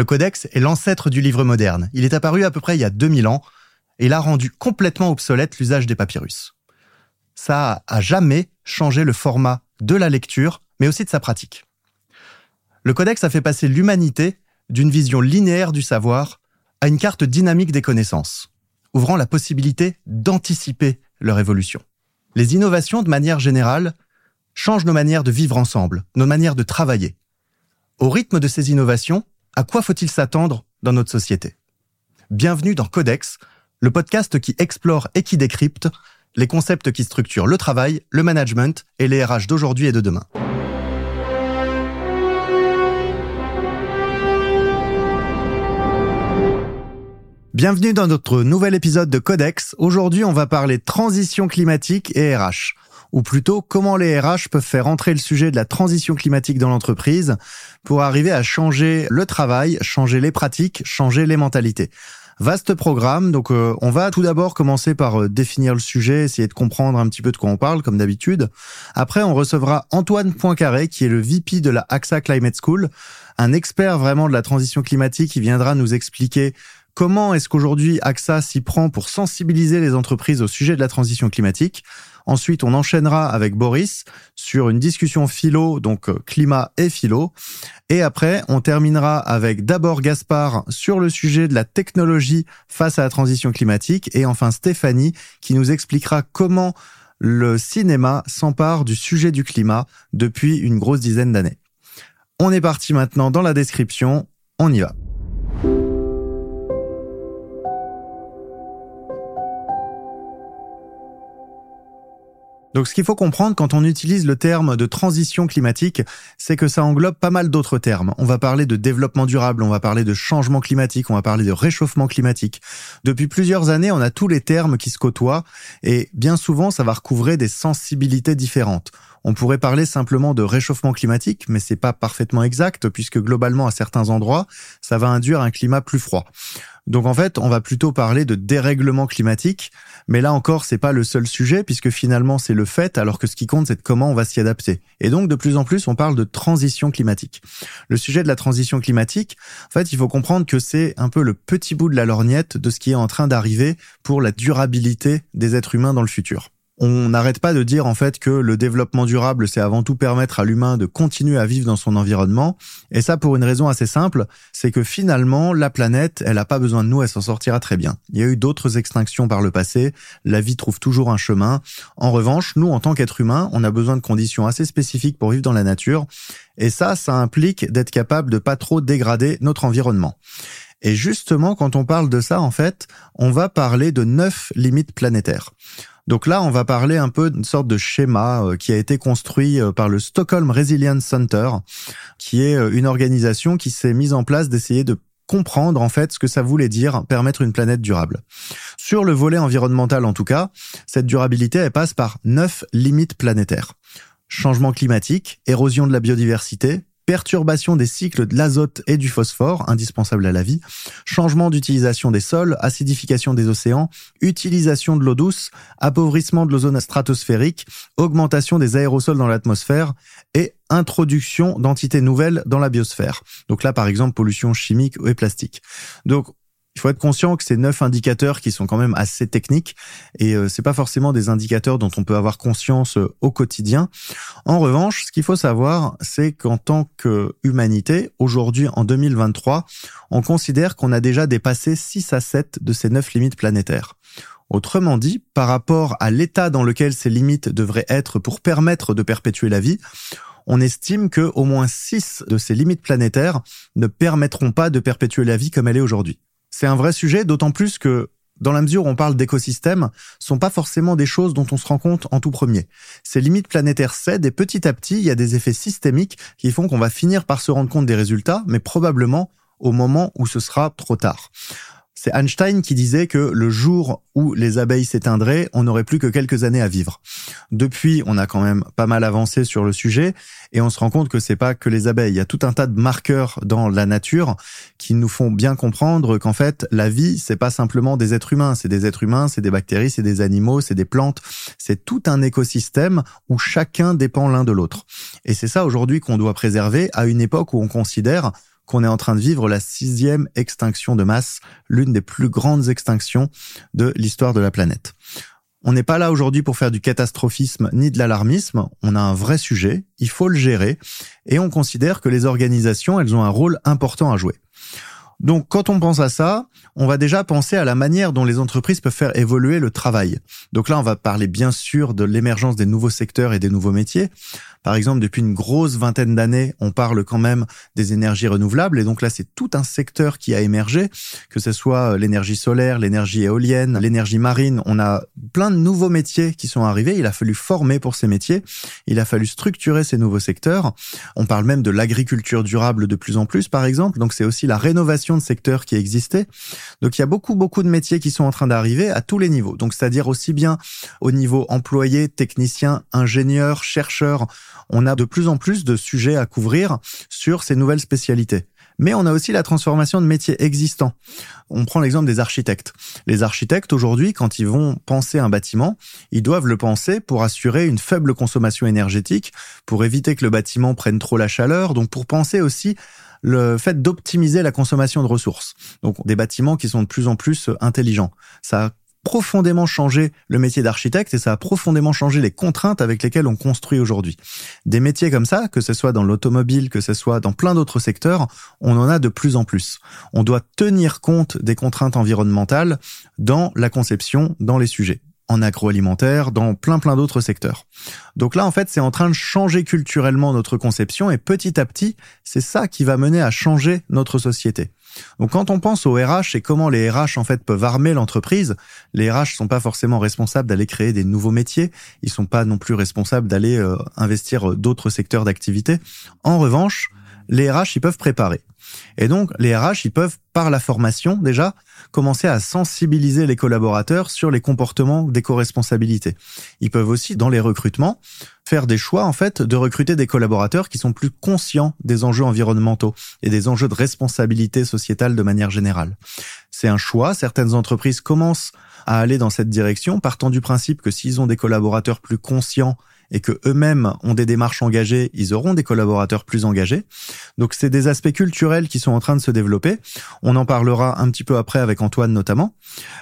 Le codex est l'ancêtre du livre moderne. Il est apparu à peu près il y a 2000 ans et il a rendu complètement obsolète l'usage des papyrus. Ça a jamais changé le format de la lecture, mais aussi de sa pratique. Le codex a fait passer l'humanité d'une vision linéaire du savoir à une carte dynamique des connaissances, ouvrant la possibilité d'anticiper leur évolution. Les innovations, de manière générale, changent nos manières de vivre ensemble, nos manières de travailler. Au rythme de ces innovations, à quoi faut-il s'attendre dans notre société? Bienvenue dans Codex, le podcast qui explore et qui décrypte les concepts qui structurent le travail, le management et les RH d'aujourd'hui et de demain. Bienvenue dans notre nouvel épisode de Codex. Aujourd'hui, on va parler transition climatique et RH. Ou plutôt, comment les RH peuvent faire entrer le sujet de la transition climatique dans l'entreprise pour arriver à changer le travail, changer les pratiques, changer les mentalités. Vaste programme, donc euh, on va tout d'abord commencer par euh, définir le sujet, essayer de comprendre un petit peu de quoi on parle, comme d'habitude. Après, on recevra Antoine Poincaré, qui est le VP de la AXA Climate School, un expert vraiment de la transition climatique, qui viendra nous expliquer Comment est-ce qu'aujourd'hui AXA s'y prend pour sensibiliser les entreprises au sujet de la transition climatique? Ensuite, on enchaînera avec Boris sur une discussion philo, donc euh, climat et philo. Et après, on terminera avec d'abord Gaspard sur le sujet de la technologie face à la transition climatique. Et enfin Stéphanie qui nous expliquera comment le cinéma s'empare du sujet du climat depuis une grosse dizaine d'années. On est parti maintenant dans la description. On y va. Donc ce qu'il faut comprendre quand on utilise le terme de transition climatique, c'est que ça englobe pas mal d'autres termes. On va parler de développement durable, on va parler de changement climatique, on va parler de réchauffement climatique. Depuis plusieurs années, on a tous les termes qui se côtoient et bien souvent ça va recouvrer des sensibilités différentes. On pourrait parler simplement de réchauffement climatique, mais c'est pas parfaitement exact puisque globalement à certains endroits, ça va induire un climat plus froid. Donc en fait, on va plutôt parler de dérèglement climatique, mais là encore, c'est pas le seul sujet puisque finalement c'est le fait, alors que ce qui compte c'est comment on va s'y adapter. Et donc de plus en plus, on parle de transition climatique. Le sujet de la transition climatique, en fait, il faut comprendre que c'est un peu le petit bout de la lorgnette de ce qui est en train d'arriver pour la durabilité des êtres humains dans le futur on n'arrête pas de dire en fait que le développement durable, c'est avant tout permettre à l'humain de continuer à vivre dans son environnement. Et ça pour une raison assez simple, c'est que finalement, la planète, elle n'a pas besoin de nous, elle s'en sortira très bien. Il y a eu d'autres extinctions par le passé, la vie trouve toujours un chemin. En revanche, nous, en tant qu'êtres humains, on a besoin de conditions assez spécifiques pour vivre dans la nature. Et ça, ça implique d'être capable de pas trop dégrader notre environnement. Et justement, quand on parle de ça, en fait, on va parler de neuf limites planétaires. Donc là, on va parler un peu d'une sorte de schéma euh, qui a été construit euh, par le Stockholm Resilience Center, qui est euh, une organisation qui s'est mise en place d'essayer de comprendre en fait ce que ça voulait dire permettre une planète durable. Sur le volet environnemental en tout cas, cette durabilité elle passe par neuf limites planétaires. Changement climatique, érosion de la biodiversité, perturbation des cycles de l'azote et du phosphore, indispensables à la vie, changement d'utilisation des sols, acidification des océans, utilisation de l'eau douce, appauvrissement de l'ozone stratosphérique, augmentation des aérosols dans l'atmosphère et introduction d'entités nouvelles dans la biosphère. Donc là, par exemple, pollution chimique et plastique. Il faut être conscient que ces neuf indicateurs qui sont quand même assez techniques et euh, c'est pas forcément des indicateurs dont on peut avoir conscience euh, au quotidien. En revanche, ce qu'il faut savoir, c'est qu'en tant que humanité, aujourd'hui en 2023, on considère qu'on a déjà dépassé 6 à 7 de ces neuf limites planétaires. Autrement dit, par rapport à l'état dans lequel ces limites devraient être pour permettre de perpétuer la vie, on estime que au moins 6 de ces limites planétaires ne permettront pas de perpétuer la vie comme elle est aujourd'hui. C'est un vrai sujet, d'autant plus que dans la mesure où on parle d'écosystèmes, sont pas forcément des choses dont on se rend compte en tout premier. Ces limites planétaires cèdent et petit à petit, il y a des effets systémiques qui font qu'on va finir par se rendre compte des résultats, mais probablement au moment où ce sera trop tard. C'est Einstein qui disait que le jour où les abeilles s'éteindraient, on n'aurait plus que quelques années à vivre. Depuis, on a quand même pas mal avancé sur le sujet et on se rend compte que c'est pas que les abeilles. Il y a tout un tas de marqueurs dans la nature qui nous font bien comprendre qu'en fait, la vie, c'est pas simplement des êtres humains. C'est des êtres humains, c'est des bactéries, c'est des animaux, c'est des plantes. C'est tout un écosystème où chacun dépend l'un de l'autre. Et c'est ça aujourd'hui qu'on doit préserver à une époque où on considère qu'on est en train de vivre la sixième extinction de masse, l'une des plus grandes extinctions de l'histoire de la planète. On n'est pas là aujourd'hui pour faire du catastrophisme ni de l'alarmisme, on a un vrai sujet, il faut le gérer, et on considère que les organisations, elles ont un rôle important à jouer. Donc quand on pense à ça, on va déjà penser à la manière dont les entreprises peuvent faire évoluer le travail. Donc là, on va parler bien sûr de l'émergence des nouveaux secteurs et des nouveaux métiers. Par exemple, depuis une grosse vingtaine d'années, on parle quand même des énergies renouvelables. Et donc là, c'est tout un secteur qui a émergé, que ce soit euh, l'énergie solaire, l'énergie éolienne, l'énergie marine. On a plein de nouveaux métiers qui sont arrivés. Il a fallu former pour ces métiers. Il a fallu structurer ces nouveaux secteurs. On parle même de l'agriculture durable de plus en plus, par exemple. Donc c'est aussi la rénovation de secteurs qui existaient. Donc il y a beaucoup, beaucoup de métiers qui sont en train d'arriver à tous les niveaux. Donc c'est-à-dire aussi bien au niveau employé, technicien, ingénieur, chercheur, on a de plus en plus de sujets à couvrir sur ces nouvelles spécialités. Mais on a aussi la transformation de métiers existants. On prend l'exemple des architectes. Les architectes, aujourd'hui, quand ils vont penser un bâtiment, ils doivent le penser pour assurer une faible consommation énergétique, pour éviter que le bâtiment prenne trop la chaleur, donc pour penser aussi le fait d'optimiser la consommation de ressources. Donc des bâtiments qui sont de plus en plus intelligents. Ça profondément changé le métier d'architecte et ça a profondément changé les contraintes avec lesquelles on construit aujourd'hui. Des métiers comme ça, que ce soit dans l'automobile, que ce soit dans plein d'autres secteurs, on en a de plus en plus. On doit tenir compte des contraintes environnementales dans la conception, dans les sujets en agroalimentaire, dans plein plein d'autres secteurs. Donc là, en fait, c'est en train de changer culturellement notre conception et petit à petit, c'est ça qui va mener à changer notre société. Donc quand on pense aux RH et comment les RH en fait peuvent armer l'entreprise, les RH sont pas forcément responsables d'aller créer des nouveaux métiers, ils sont pas non plus responsables d'aller euh, investir euh, d'autres secteurs d'activité. En revanche, les RH ils peuvent préparer. Et donc, les RH, ils peuvent, par la formation déjà, commencer à sensibiliser les collaborateurs sur les comportements d'éco-responsabilité. Ils peuvent aussi, dans les recrutements, faire des choix, en fait, de recruter des collaborateurs qui sont plus conscients des enjeux environnementaux et des enjeux de responsabilité sociétale de manière générale. C'est un choix. Certaines entreprises commencent à aller dans cette direction, partant du principe que s'ils ont des collaborateurs plus conscients et que eux-mêmes ont des démarches engagées, ils auront des collaborateurs plus engagés. Donc c'est des aspects culturels qui sont en train de se développer. On en parlera un petit peu après avec Antoine notamment.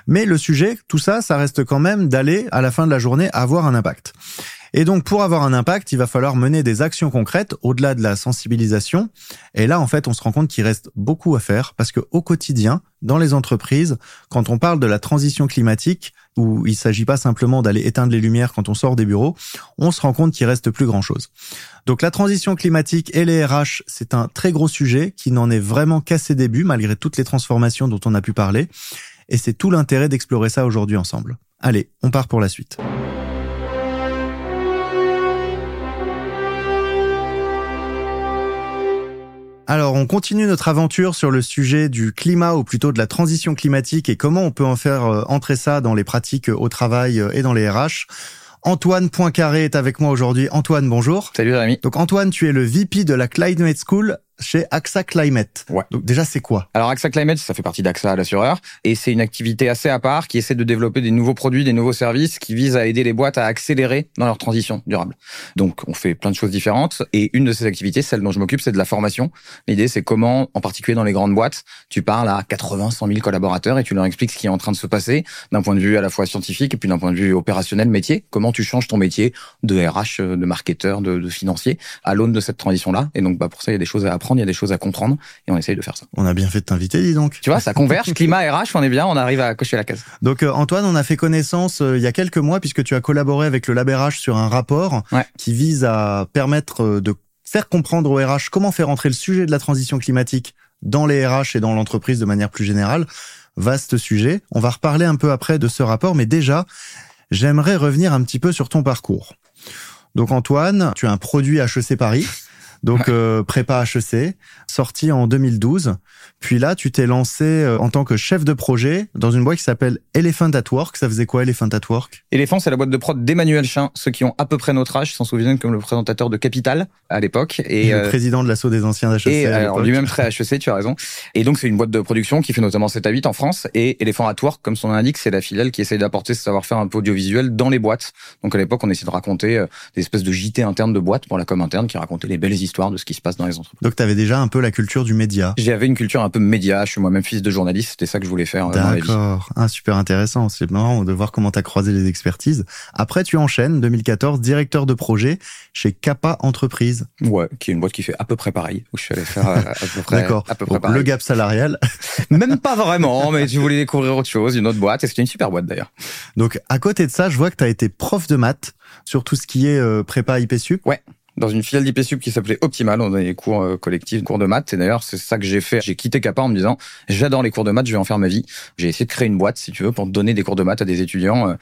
Mais le sujet, tout ça, ça reste quand même d'aller à la fin de la journée avoir un impact. Et donc, pour avoir un impact, il va falloir mener des actions concrètes au-delà de la sensibilisation. Et là, en fait, on se rend compte qu'il reste beaucoup à faire parce que au quotidien, dans les entreprises, quand on parle de la transition climatique, où il s'agit pas simplement d'aller éteindre les lumières quand on sort des bureaux, on se rend compte qu'il reste plus grand chose. Donc la transition climatique et les RH, c'est un très gros sujet qui n'en est vraiment qu'à ses débuts malgré toutes les transformations dont on a pu parler. Et c'est tout l'intérêt d'explorer ça aujourd'hui ensemble. Allez, on part pour la suite. Alors, on continue notre aventure sur le sujet du climat ou plutôt de la transition climatique et comment on peut en faire euh, entrer ça dans les pratiques au travail euh, et dans les RH. Antoine Poincaré est avec moi aujourd'hui. Antoine, bonjour. Salut Rémi. Donc Antoine, tu es le VP de la Climate School chez AXA Climate. Ouais. Donc déjà, c'est quoi? Alors AXA Climate, ça fait partie d'AXA, l'assureur, et c'est une activité assez à part qui essaie de développer des nouveaux produits, des nouveaux services qui visent à aider les boîtes à accélérer dans leur transition durable. Donc on fait plein de choses différentes, et une de ces activités, celle dont je m'occupe, c'est de la formation. L'idée, c'est comment, en particulier dans les grandes boîtes, tu parles à 80, 100 000 collaborateurs et tu leur expliques ce qui est en train de se passer d'un point de vue à la fois scientifique et puis d'un point de vue opérationnel, métier. Comment tu changes ton métier de RH, de marketeur, de, de financier à l'aune de cette transition-là? Et donc bah pour ça, il y a des choses à apprendre, il y a des choses à comprendre et on essaye de faire ça. On a bien fait de t'inviter, dis donc. Tu vois, ça converge, climat RH, on est bien, on arrive à cocher la case. Donc euh, Antoine, on a fait connaissance euh, il y a quelques mois puisque tu as collaboré avec le LabRH sur un rapport Ouais. qui vise à permettre euh, de faire comprendre aux RH comment faire entrer le sujet de la transition climatique dans les RH et dans l'entreprise de manière plus générale. Vaste sujet. On va reparler un peu après de ce rapport, mais déjà, j'aimerais revenir un petit peu sur ton parcours. Donc Antoine, tu as un produit HEC Paris. Donc euh, prépa HEC, sorti en 2012. Puis là, tu t'es lancé euh, en tant que chef de projet dans une boîte qui s'appelle Elephant at Work. Ça faisait quoi Elephant at Work? Éléphant, c'est la boîte de prod d'Emmanuel Chin. Ceux qui ont à peu près notre âge s'en souviennent comme le présentateur de Capital à l'époque. Et, le euh, président de l'assaut des anciens d'HEC. Et alors lui-même très HEC, tu as raison. Et donc c'est une boîte de production qui fait notamment 7 à 8 en France. Et Elephant at Work, comme son nom l'indique, c'est la filiale qui essaye d'apporter ce savoir-faire un peu audiovisuel dans les boîtes. Donc à l'époque, on essayait de raconter euh, des espèces de JT internes de boîtes pour la com interne qui racontaient les belles l'histoire de ce qui se passe dans les entreprises. Donc tu avais déjà un peu la culture du média. J'avais une culture un peu média. Je suis moi-même fils de journaliste. C'était ça que je voulais faire. D'accord. Ah, super intéressant. C'est marrant de voir comment tu as croisé les expertises. Après, tu enchaînes, 2014, directeur de projet chez Kappa Entreprise. Ouais, qui est une boîte qui fait à peu près pareil. Où je suis allé faire euh, à peu près, D'accord. à peu près pareil. le gap salarial. Même pas vraiment, mais je voulais découvrir autre chose, une autre boîte. Et c'était une super boîte d'ailleurs. Donc, à côté de ça, je vois que tu as été prof de maths sur tout ce qui est euh, prépa IPSUP. Dans une filiale d'IPSUP qui s'appelait Optimal. On donnait des cours euh, collectifs, cours de maths. Et d'ailleurs, c'est ça que j'ai fait. J'ai quitté Kappa en me disant, j'adore les cours de maths, je vais en faire ma vie. J'ai essayé de créer une boîte, si tu veux, pour donner des cours de maths à des étudiants. euh,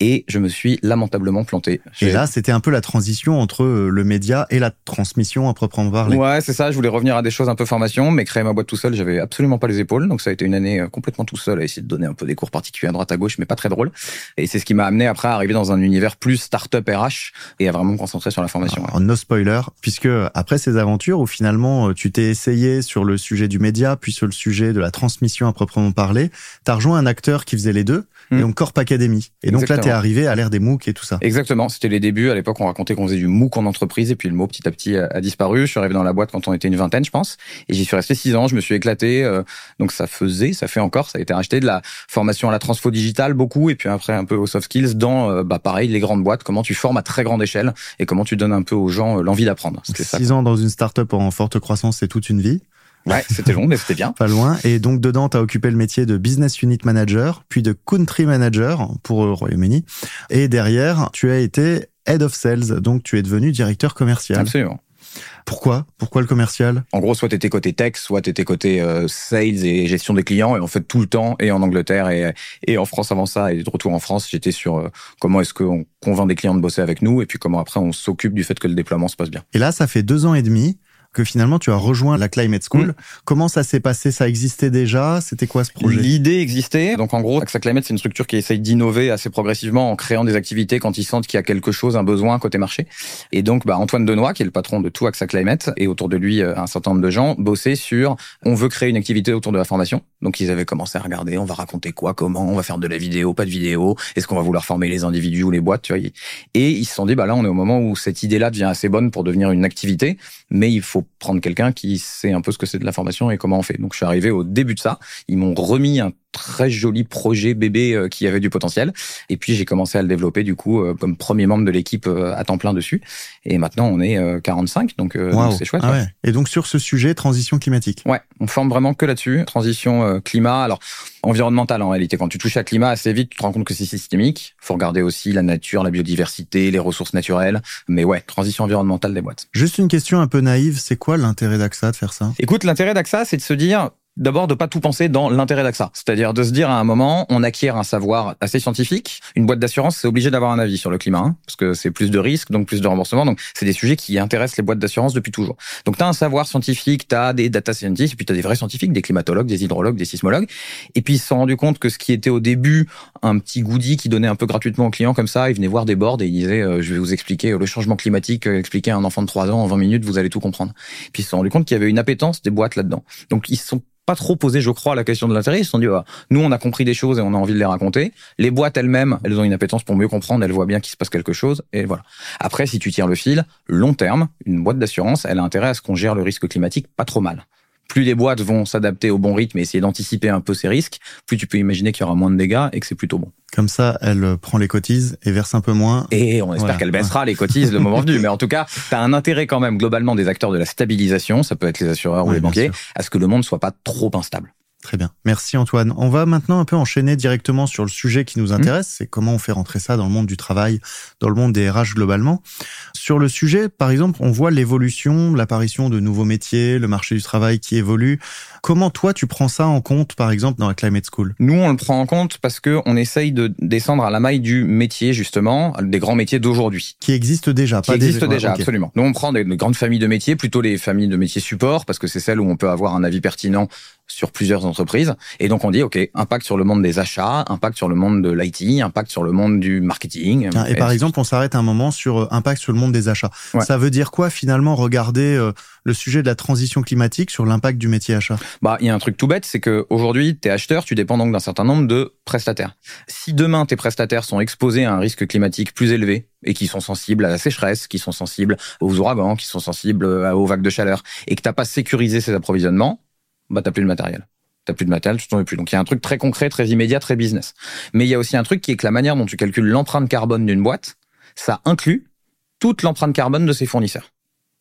Et je me suis lamentablement planté. Et là, c'était un peu la transition entre euh, le média et la transmission à proprement parler. Ouais, c'est ça. Je voulais revenir à des choses un peu formation, mais créer ma boîte tout seul, j'avais absolument pas les épaules. Donc ça a été une année complètement tout seul à essayer de donner un peu des cours particuliers à droite à gauche, mais pas très drôle. Et c'est ce qui m'a amené après à arriver dans un univers plus start-up RH et à vraiment me concentrer sur la formation. ouais. Spoiler, puisque après ces aventures où finalement euh, tu t'es essayé sur le sujet du média, puis sur le sujet de la transmission à proprement parler, t'as rejoint un acteur qui faisait les deux, Hmm. et donc Corp Academy. Et donc là, t'es Exactement. arrivé à l'ère des MOOC et tout ça. Exactement, c'était les débuts. À l'époque, on racontait qu'on faisait du MOOC en entreprise, et puis le mot petit à petit a, a disparu. Je suis arrivé dans la boîte quand on était une vingtaine, je pense, et j'y suis resté six ans. Je me suis éclaté. euh, donc ça faisait, ça fait encore, ça a été racheté de la formation à la transfo digitale beaucoup, et puis après un peu aux soft skills dans, euh, bah pareil, les grandes boîtes. Comment tu formes à très grande échelle et comment tu donnes un peu aux gens euh, l'envie d'apprendre. C'était ça. Six ans dans une start-up en forte croissance, c'est toute une vie. Ouais, c'était long, mais c'était bien. Pas loin. Et donc, dedans, tu as occupé le métier de Business Unit Manager, puis de Country Manager pour le Royaume-Uni. Et derrière, tu as été Head of Sales, donc tu es devenu directeur commercial. Absolument. Pourquoi? Pourquoi le commercial? En gros, soit t'étais côté tech, soit t'étais côté euh, sales et gestion des clients. Et en fait, tout le temps, et en Angleterre et, et en France avant ça, et de retour en France, j'étais sur euh, comment est-ce qu'on convainc des clients de bosser avec nous, et puis comment après on s'occupe du fait que le déploiement se passe bien. Et là, ça fait deux ans et demi que finalement tu as rejoint la Climate School. Mm. Comment ça s'est passé? Ça existait déjà? C'était quoi ce projet? L'idée existait. Donc en gros, AXA Climate, c'est une structure qui essaye d'innover assez progressivement en créant des activités quand ils sentent qu'il y a quelque chose, un besoin côté marché. Et donc bah, Antoine Denoy, qui est le patron de tout AXA Climate, et autour de lui euh, un certain nombre de gens, bossaient sur on veut créer une activité autour de la formation. Donc ils avaient commencé à regarder, on va raconter quoi, comment, on va faire de la vidéo, pas de vidéo, est-ce qu'on va vouloir former les individus ou les boîtes, tu vois. Et ils se sont dit, bah là on est au moment où cette idée-là devient assez bonne pour devenir une activité, mais il faut prendre quelqu'un qui sait un peu ce que c'est de la formation et comment on fait. Donc je suis arrivé au début de ça. Ils m'ont remis un très joli projet bébé euh, qui avait du potentiel. Et puis j'ai commencé à le développer du coup euh, comme premier membre de l'équipe euh, à temps plein dessus. Et maintenant on est euh, 45, donc c'est chouette. Ah ouais. ouais. Et donc sur ce sujet, transition climatique. Ouais, on forme vraiment que là-dessus. Transition climat, alors environnemental en réalité. Quand tu touches à climat assez vite, tu te rends compte que c'est systémique. Faut regarder aussi la nature, la biodiversité, les ressources naturelles. Mais ouais, transition environnementale des boîtes. Juste une question un peu naïve, c'est quoi l'intérêt d'AXA de faire ça? Écoute, l'intérêt d'AXA, c'est de se dire, d'abord de pas tout penser dans l'intérêt d'AXA. C'est-à-dire de se dire à un moment, on acquiert un savoir assez scientifique. Une boîte d'assurance, c'est obligé d'avoir un avis sur le climat, hein, parce que c'est plus de risques, donc plus de remboursement. Donc c'est des sujets qui intéressent les boîtes d'assurance depuis toujours. Donc tu as un savoir scientifique, tu as des data scientists, et puis tu as des vrais scientifiques, des climatologues, des hydrologues, des sismologues. Et puis ils se sont rendus compte que ce qui était au début un petit goodie qui donnait un peu gratuitement aux clients comme ça, ils venaient voir des boards et ils disaient, euh, je vais vous expliquer le changement climatique, euh, expliquer à un enfant de 3 ans en 20 minutes, vous allez tout comprendre. Puis ils se sont rendus compte qu'il y avait une appétence des boîtes là-dedans. Donc ils sont pas trop posé, je crois, la question de l'intérêt. Ils se sont dit, ah, nous, on a compris des choses et on a envie de les raconter. Les boîtes elles-mêmes, elles ont une appétence pour mieux comprendre, elles voient bien qu'il se passe quelque chose, et voilà. Après, si tu tires le fil, long terme, une boîte d'assurance, elle a intérêt à ce qu'on gère le risque climatique pas trop mal. Plus les boîtes vont s'adapter au bon rythme et essayer d'anticiper un peu ces risques, plus tu peux imaginer qu'il y aura moins de dégâts et que c'est plutôt bon. Comme ça, elle euh, prend les cotises et verse un peu moins. Et on espère qu'elle baissera les cotises le moment venu. Mais en tout cas, tu as un intérêt quand même globalement des acteurs de la stabilisation, ça peut être les assureurs ou les banquiers, sûr. à ce que le monde soit pas trop instable. Très bien. Merci Antoine. On va maintenant un peu enchaîner directement sur le sujet qui nous intéresse, c'est comment on fait rentrer ça dans le monde du travail, dans le monde des RH globalement. Sur le sujet, par exemple, on voit l'évolution, l'apparition de nouveaux métiers, le marché du travail qui évolue. Comment toi tu prends ça en compte, par exemple, dans la Climate School? Nous, on le prend en compte parce que on essaye de descendre à la maille du métier, justement, des grands métiers d'aujourd'hui. Qui existe déjà, Qui pas des- existent déjà, absolument. Nous, on prend des grandes familles de métiers, plutôt les familles de métiers support, parce que c'est celles où on peut avoir un avis pertinent sur plusieurs entreprises. Et donc on dit, OK, impact sur le monde des achats, impact sur le monde de l'IT, impact sur le monde du marketing. Ah, et, par exemple, on s'arrête un moment sur euh, impact sur le monde des achats. Ça veut dire quoi finalement regarder euh, le sujet de la transition climatique sur l'impact du métier achat? Bah, il y a un truc tout bête, c'est que aujourd'hui, es acheteur, tu dépends donc d'un certain nombre de prestataires. Si demain tes prestataires sont exposés à un risque climatique plus élevé et qui sont sensibles à la sécheresse, qui sont sensibles aux ouragans, qui sont sensibles aux vagues de chaleur, et que t'as pas sécurisé ces approvisionnements, bah t'as plus de matériel. T'as plus de matériel, tu t'en veux plus. Donc il y a un truc très concret, très immédiat, très business. Mais il y a aussi un truc qui est que la manière dont tu calcules l'empreinte carbone d'une boîte, ça inclut toute l'empreinte carbone de ses fournisseurs.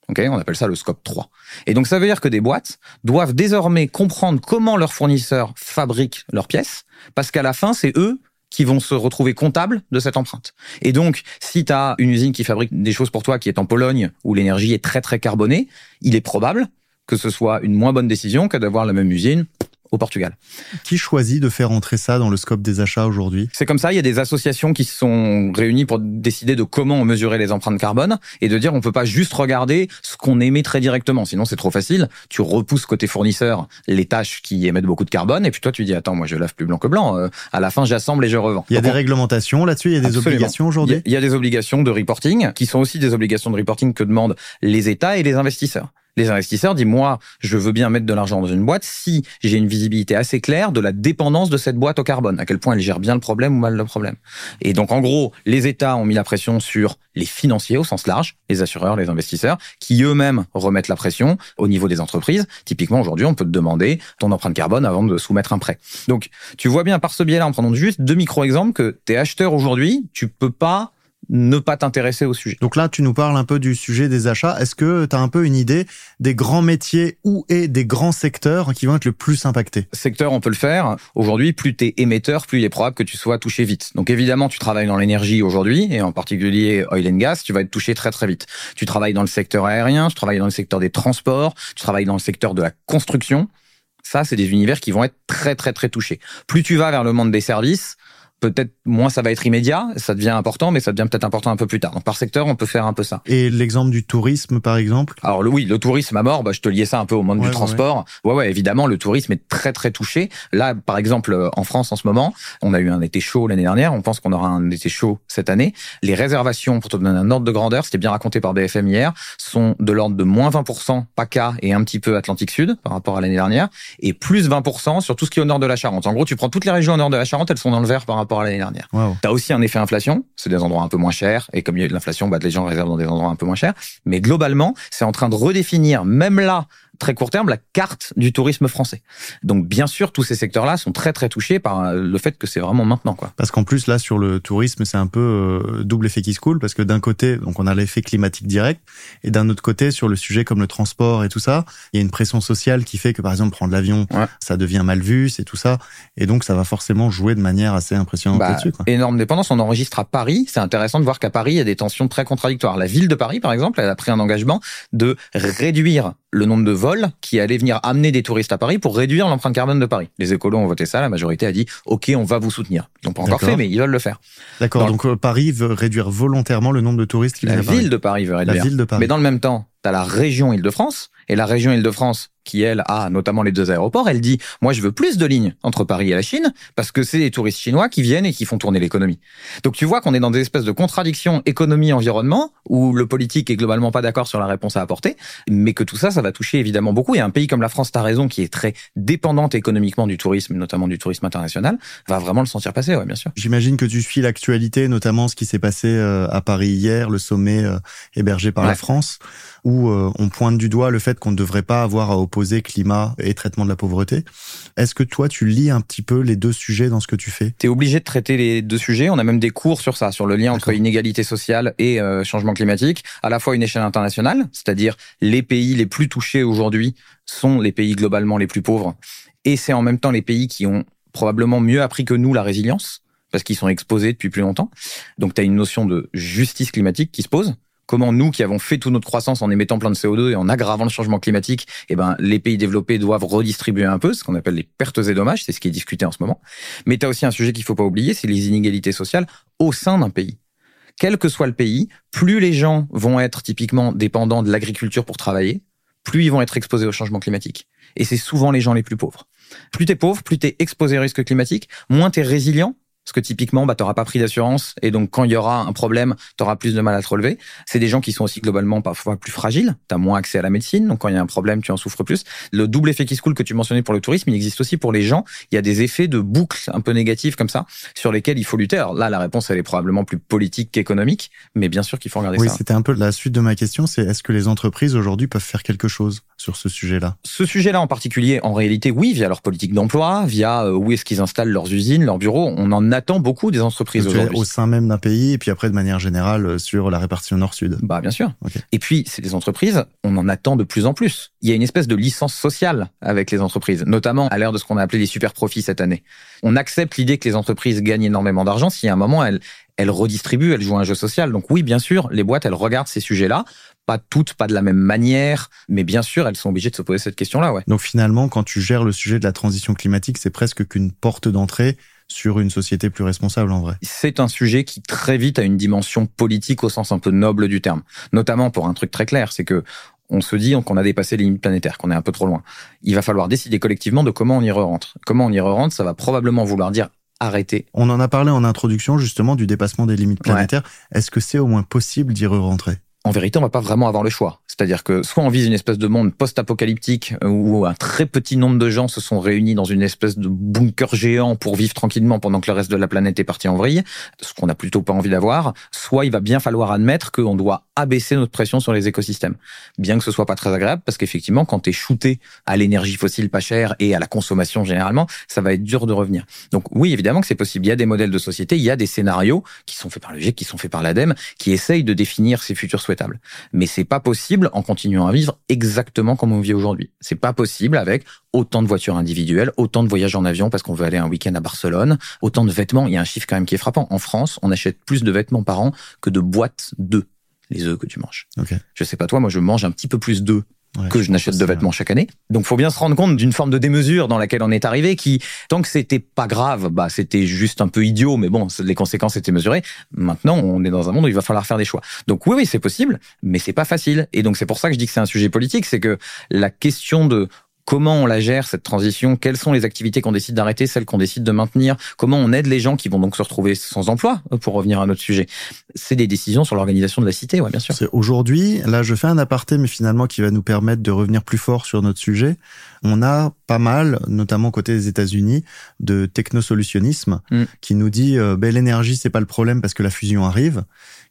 On appelle ça le scope 3. Et donc ça veut dire que des boîtes doivent désormais comprendre comment leurs fournisseurs fabriquent leurs pièces, parce qu'à la fin, c'est eux qui vont se retrouver comptables de cette empreinte. Et donc, si tu as une usine qui fabrique des choses pour toi qui est en Pologne, où l'énergie est très très carbonée, il est probable que ce soit une moins bonne décision que d'avoir la même usine au Portugal. Qui choisit de faire entrer ça dans le scope des achats aujourd'hui? C'est comme ça, il y a des associations qui se sont réunies pour décider de comment on mesurait les empreintes carbone et de dire on peut pas juste regarder ce qu'on émet très directement, sinon c'est trop facile. Tu repousses côté fournisseur les tâches qui émettent beaucoup de carbone et puis toi tu dis attends moi je lave plus blanc que blanc, euh, à la fin j'assemble et je revends. Il y a des réglementations là-dessus, il y a des obligations aujourd'hui? Il y a des obligations de reporting qui sont aussi des obligations de reporting que demandent les États et les investisseurs les investisseurs disent moi, je veux bien mettre de l'argent dans une boîte si j'ai une visibilité assez claire de la dépendance de cette boîte au carbone, à quel point elle gère bien le problème ou mal le problème. Et donc en gros, les États ont mis la pression sur les financiers au sens large, les assureurs, les investisseurs, qui eux-mêmes remettent la pression au niveau des entreprises. Typiquement aujourd'hui, on peut te demander ton empreinte carbone avant de soumettre un prêt. Donc tu vois bien par ce biais-là, en prenant juste deux micro-exemples, que t'es acheteur aujourd'hui, tu peux pas ne pas t'intéresser au sujet. Donc là, tu nous parles un peu du sujet des achats. Est-ce que tu as un peu une idée des grands métiers ou et des grands secteurs qui vont être le plus impactés? Secteur, on peut le faire. Aujourd'hui, plus tu es émetteur, plus il est probable que tu sois touché vite. Donc évidemment, tu travailles dans l'énergie aujourd'hui, et en particulier oil and gas, tu vas être touché très très vite. Tu travailles dans le secteur aérien, tu travailles dans le secteur des transports, tu travailles dans le secteur de la construction. Ça, c'est des univers qui vont être très très très touchés. Plus tu vas vers le monde des services, peut-être moins ça va être immédiat, ça devient important, mais ça devient peut-être important un peu plus tard. Donc par secteur, on peut faire un peu ça. Et l'exemple du tourisme, par exemple? Alors le, oui, le tourisme à mort, bah, je te liais ça un peu au monde du transport. Ouais. ouais, évidemment, le tourisme est très très touché. Là, par exemple, euh, en France en ce moment, on a eu un été chaud l'année dernière, on pense qu'on aura un été chaud cette année. Les réservations, pour te donner un ordre de grandeur, c'était bien raconté par BFM hier, sont de l'ordre de moins 20% PACA et un petit peu Atlantique Sud par rapport à l'année dernière, et plus 20% sur tout ce qui est au nord de la Charente. En gros, tu prends toutes les régions au nord de la Charente, elles sont dans le vert par rapport à l'année dernière. Wow. Tu as aussi un effet inflation, c'est des endroits un peu moins chers, et comme il y a de l'inflation, bah, les gens réservent dans des endroits un peu moins chers. Mais globalement, c'est en train de redéfinir, même là, très court terme la carte du tourisme français. Donc bien sûr, tous ces secteurs-là sont très très touchés par le fait que c'est vraiment maintenant quoi. Parce qu'en plus là sur le tourisme, c'est un peu euh, double effet qui se coule parce que d'un côté, donc on a l'effet climatique direct et d'un autre côté sur le sujet comme le transport et tout ça, il y a une pression sociale qui fait que par exemple prendre l'avion, ça devient mal vu, c'est tout ça et donc ça va forcément jouer de manière assez impressionnante bah, là-dessus quoi. Énorme dépendance, on enregistre à Paris, c'est intéressant de voir qu'à Paris, il y a des tensions très contradictoires. La ville de Paris par exemple, elle a pris un engagement de réduire le nombre de vols qui allaient venir amener des touristes à Paris pour réduire l'empreinte carbone de Paris. Les écolos ont voté ça, la majorité a dit OK, on va vous soutenir. Ils n'ont pas encore fait, mais ils veulent le faire. D'accord. Donc euh, Paris veut réduire volontairement le nombre de touristes qui viennent à Paris. La ville de Paris veut réduire. La ville de Paris. Mais dans le même temps, tu as la région Île-de-France et la région Île-de-France qui elle a notamment les deux aéroports, elle dit moi je veux plus de lignes entre Paris et la Chine parce que c'est les touristes chinois qui viennent et qui font tourner l'économie. Donc tu vois qu'on est dans des espèces de contradictions économie environnement où le politique est globalement pas d'accord sur la réponse à apporter, mais que tout ça ça va toucher évidemment beaucoup et un pays comme la France, tu raison, qui est très dépendante économiquement du tourisme, notamment du tourisme international, va vraiment le sentir passer, ouais, bien sûr. J'imagine que tu suis l'actualité, notamment ce qui s'est passé euh, à Paris hier, le sommet euh, hébergé par la France où euh, on pointe du doigt le fait qu'on ne devrait pas avoir à opposer climat et traitement de la pauvreté. Est-ce que toi, tu lis un petit peu les deux sujets dans ce que tu fais? Tu es obligé de traiter les deux sujets. On a même des cours sur ça, sur le lien entre inégalité sociale et euh, changement climatique, à la fois une échelle internationale, c'est-à-dire les pays les plus touchés aujourd'hui sont les pays globalement les plus pauvres, et c'est en même temps les pays qui ont probablement mieux appris que nous la résilience parce qu'ils sont exposés depuis plus longtemps. Donc tu as une notion de justice climatique qui se pose comment nous qui avons fait toute notre croissance en émettant plein de CO2 et en aggravant le changement climatique, eh ben les pays développés doivent redistribuer un peu, ce qu'on appelle les pertes et dommages, c'est ce qui est discuté en ce moment. Mais tu as aussi un sujet qu'il faut pas oublier, c'est les inégalités sociales au sein d'un pays. Quel que soit le pays, plus les gens vont être typiquement dépendants de l'agriculture pour travailler, plus ils vont être exposés au changement climatique. Et c'est souvent les gens les plus pauvres. Plus t'es pauvre, plus t'es exposé au risque climatique, moins t'es résilient parce que typiquement, bah, tu n'auras pas pris d'assurance et donc quand il y aura un problème, tu auras plus de mal à te relever. C'est des gens qui sont aussi globalement parfois plus fragiles. Tu as moins accès à la médecine, donc quand il y a un problème, tu en souffres plus. Le double effet qui se coule que tu mentionnais pour le tourisme, il existe aussi pour les gens. Il y a des effets de boucle un peu négatifs comme ça sur lesquels il faut lutter. Alors là, la réponse, elle est probablement plus politique qu'économique, mais bien sûr qu'il faut regarder ça. Oui, c'était un peu la suite de ma question, c'est est-ce que les entreprises aujourd'hui peuvent faire quelque chose sur ce sujet-là? Ce sujet-là en particulier, en réalité, oui, via leur politique d'emploi, via euh, où est-ce qu'ils installent leurs usines, leurs bureaux. On en attend beaucoup des entreprises au sein même d'un pays, et puis après de manière générale euh, sur la répartition nord-sud. Bah bien sûr. Et puis c'est des entreprises, on en attend de plus en plus. Il y a une espèce de licence sociale avec les entreprises, notamment à l'ère de ce qu'on a appelé les super profits cette année. On accepte l'idée que les entreprises gagnent énormément d'argent si à un moment elles elles redistribuent, elles jouent un jeu social. Donc oui, bien sûr, les boîtes, elles regardent ces sujets-là, pas toutes, pas de la même manière, mais bien sûr, elles sont obligées de se poser cette question-là. Ouais. Donc finalement, quand tu gères le sujet de la transition climatique, c'est presque qu'une porte d'entrée sur une société plus responsable en vrai. C'est un sujet qui très vite a une dimension politique au sens un peu noble du terme. Notamment pour un truc très clair, c'est que on se dit qu'on a dépassé les limites planétaires, qu'on est un peu trop loin. Il va falloir décider collectivement de comment on y re-rentre. Comment on y re-rentre, ça va probablement vouloir dire arrêter. On en a parlé en introduction justement du dépassement des limites planétaires. Est-ce que c'est au moins possible d'y re-rentrer? En vérité, on va pas vraiment avoir le choix. C'est-à-dire que soit on vise une espèce de monde post-apocalyptique euh, où un très petit nombre de gens se sont réunis dans une espèce de bunker géant pour vivre tranquillement pendant que le reste de la planète est parti en vrille, ce qu'on n'a plutôt pas envie d'avoir, soit il va bien falloir admettre qu'on doit abaisser notre pression sur les écosystèmes. Bien que ce soit pas très agréable, parce qu'effectivement, quand tu es shooté à l'énergie fossile pas chère et à la consommation généralement, ça va être dur de revenir. Donc oui, évidemment que c'est possible. Il y a des modèles de société, il y a des scénarios qui sont faits par le GIEC, qui sont faits par l'ADEME, qui essayent de définir ces futurs mais c'est pas possible en continuant à vivre exactement comme on vit aujourd'hui. C'est pas possible avec autant de voitures individuelles, autant de voyages en avion parce qu'on veut aller un week-end à Barcelone, autant de vêtements. Il y a un chiffre quand même qui est frappant. En France, on achète plus de vêtements par an que de boîtes d'œufs les œufs que tu manges. Okay. Je sais pas toi, moi je mange un petit peu plus d'œufs que je n'achète de vêtements chaque année. Donc, faut bien se rendre compte d'une forme de démesure dans laquelle on est arrivé, qui, tant que c'était pas grave, bah, c'était juste un peu idiot, mais bon, les conséquences étaient mesurées. Maintenant, on est dans un monde où il va falloir faire des choix. Donc, oui, oui, c'est possible, mais c'est pas facile. Et donc, c'est pour ça que je dis que c'est un sujet politique, c'est que la question de comment on la gère cette transition, quelles sont les activités qu'on décide d'arrêter, celles qu'on décide de maintenir, comment on aide les gens qui vont donc se retrouver sans emploi, pour revenir à notre sujet? C'est des décisions sur l'organisation de la cité, ouais, bien sûr. Aujourd'hui, là, je fais un aparté, mais finalement qui va nous permettre de revenir plus fort sur notre sujet. On a pas mal, notamment côté des États-Unis, de technosolutionnisme mm. qui nous dit euh, ben, l'énergie c'est pas le problème parce que la fusion arrive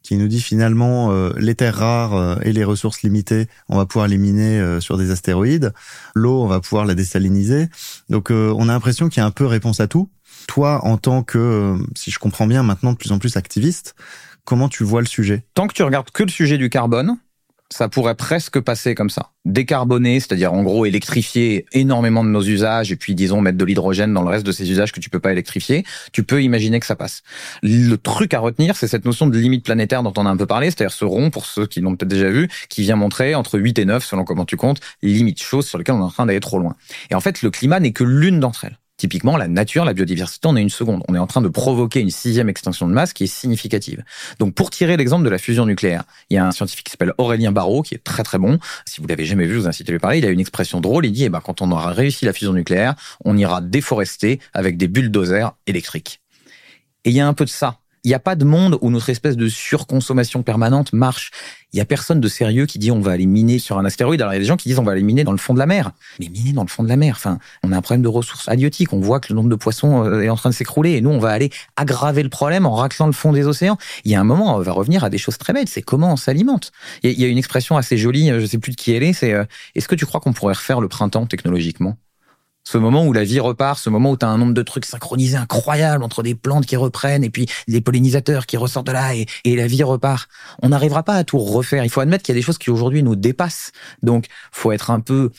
qui nous dit finalement euh, les terres rares euh, et les ressources limitées, on va pouvoir les miner euh, sur des astéroïdes. L'eau, on va pouvoir la désaliniser. Donc on a l'impression qu'il y a un peu réponse à tout. Toi, en tant que, si je comprends bien maintenant, de plus en plus activiste, comment tu vois le sujet? Tant que tu regardes que le sujet du carbone, ça pourrait presque passer comme ça. Décarboner, c'est-à-dire en gros électrifier énormément de nos usages et puis disons mettre de l'hydrogène dans le reste de ces usages que tu peux pas électrifier, tu peux imaginer que ça passe. Le truc à retenir, c'est cette notion de limite planétaire dont on a un peu parlé, c'est-à-dire ce rond, pour ceux qui l'ont peut-être déjà vu, qui vient montrer entre 8 et 9, selon comment tu comptes, limite, chose sur lesquelles on est en train d'aller trop loin. Et en fait, le climat n'est que l'une d'entre elles. Typiquement, la nature, la biodiversité, on est une seconde. On est en train de provoquer une sixième extinction de masse qui est significative. Donc, pour tirer l'exemple de la fusion nucléaire, il y a un scientifique qui s'appelle Aurélien Barraud, qui est très très bon. Si vous l'avez jamais vu, je vous incite à lui parler. Il a une expression drôle. Il dit, eh ben, quand on aura réussi la fusion nucléaire, on ira déforester avec des bulldozers électriques. Et il y a un peu de ça il n'y a pas de monde où notre espèce de surconsommation permanente marche. Il y a personne de sérieux qui dit on va aller miner sur un astéroïde. Alors il y a des gens qui disent on va aller miner dans le fond de la mer. Mais miner dans le fond de la mer, enfin, on a un problème de ressources halieutiques. On voit que le nombre de poissons euh, est en train de s'écrouler et nous on va aller aggraver le problème en raclant le fond des océans. Il y a un moment, on va revenir à des choses très bêtes. C'est comment on s'alimente. Il y a une expression assez jolie, je sais plus de qui elle est. C'est euh, est-ce que tu crois qu'on pourrait refaire le printemps technologiquement? Ce moment où la vie repart, ce moment où tu as un nombre de trucs synchronisés incroyables entre des plantes qui reprennent et puis les pollinisateurs qui ressortent de là et, et la vie repart. On n'arrivera pas à tout refaire. Il faut admettre qu'il y a des choses qui aujourd'hui nous dépassent. Donc, faut être un peu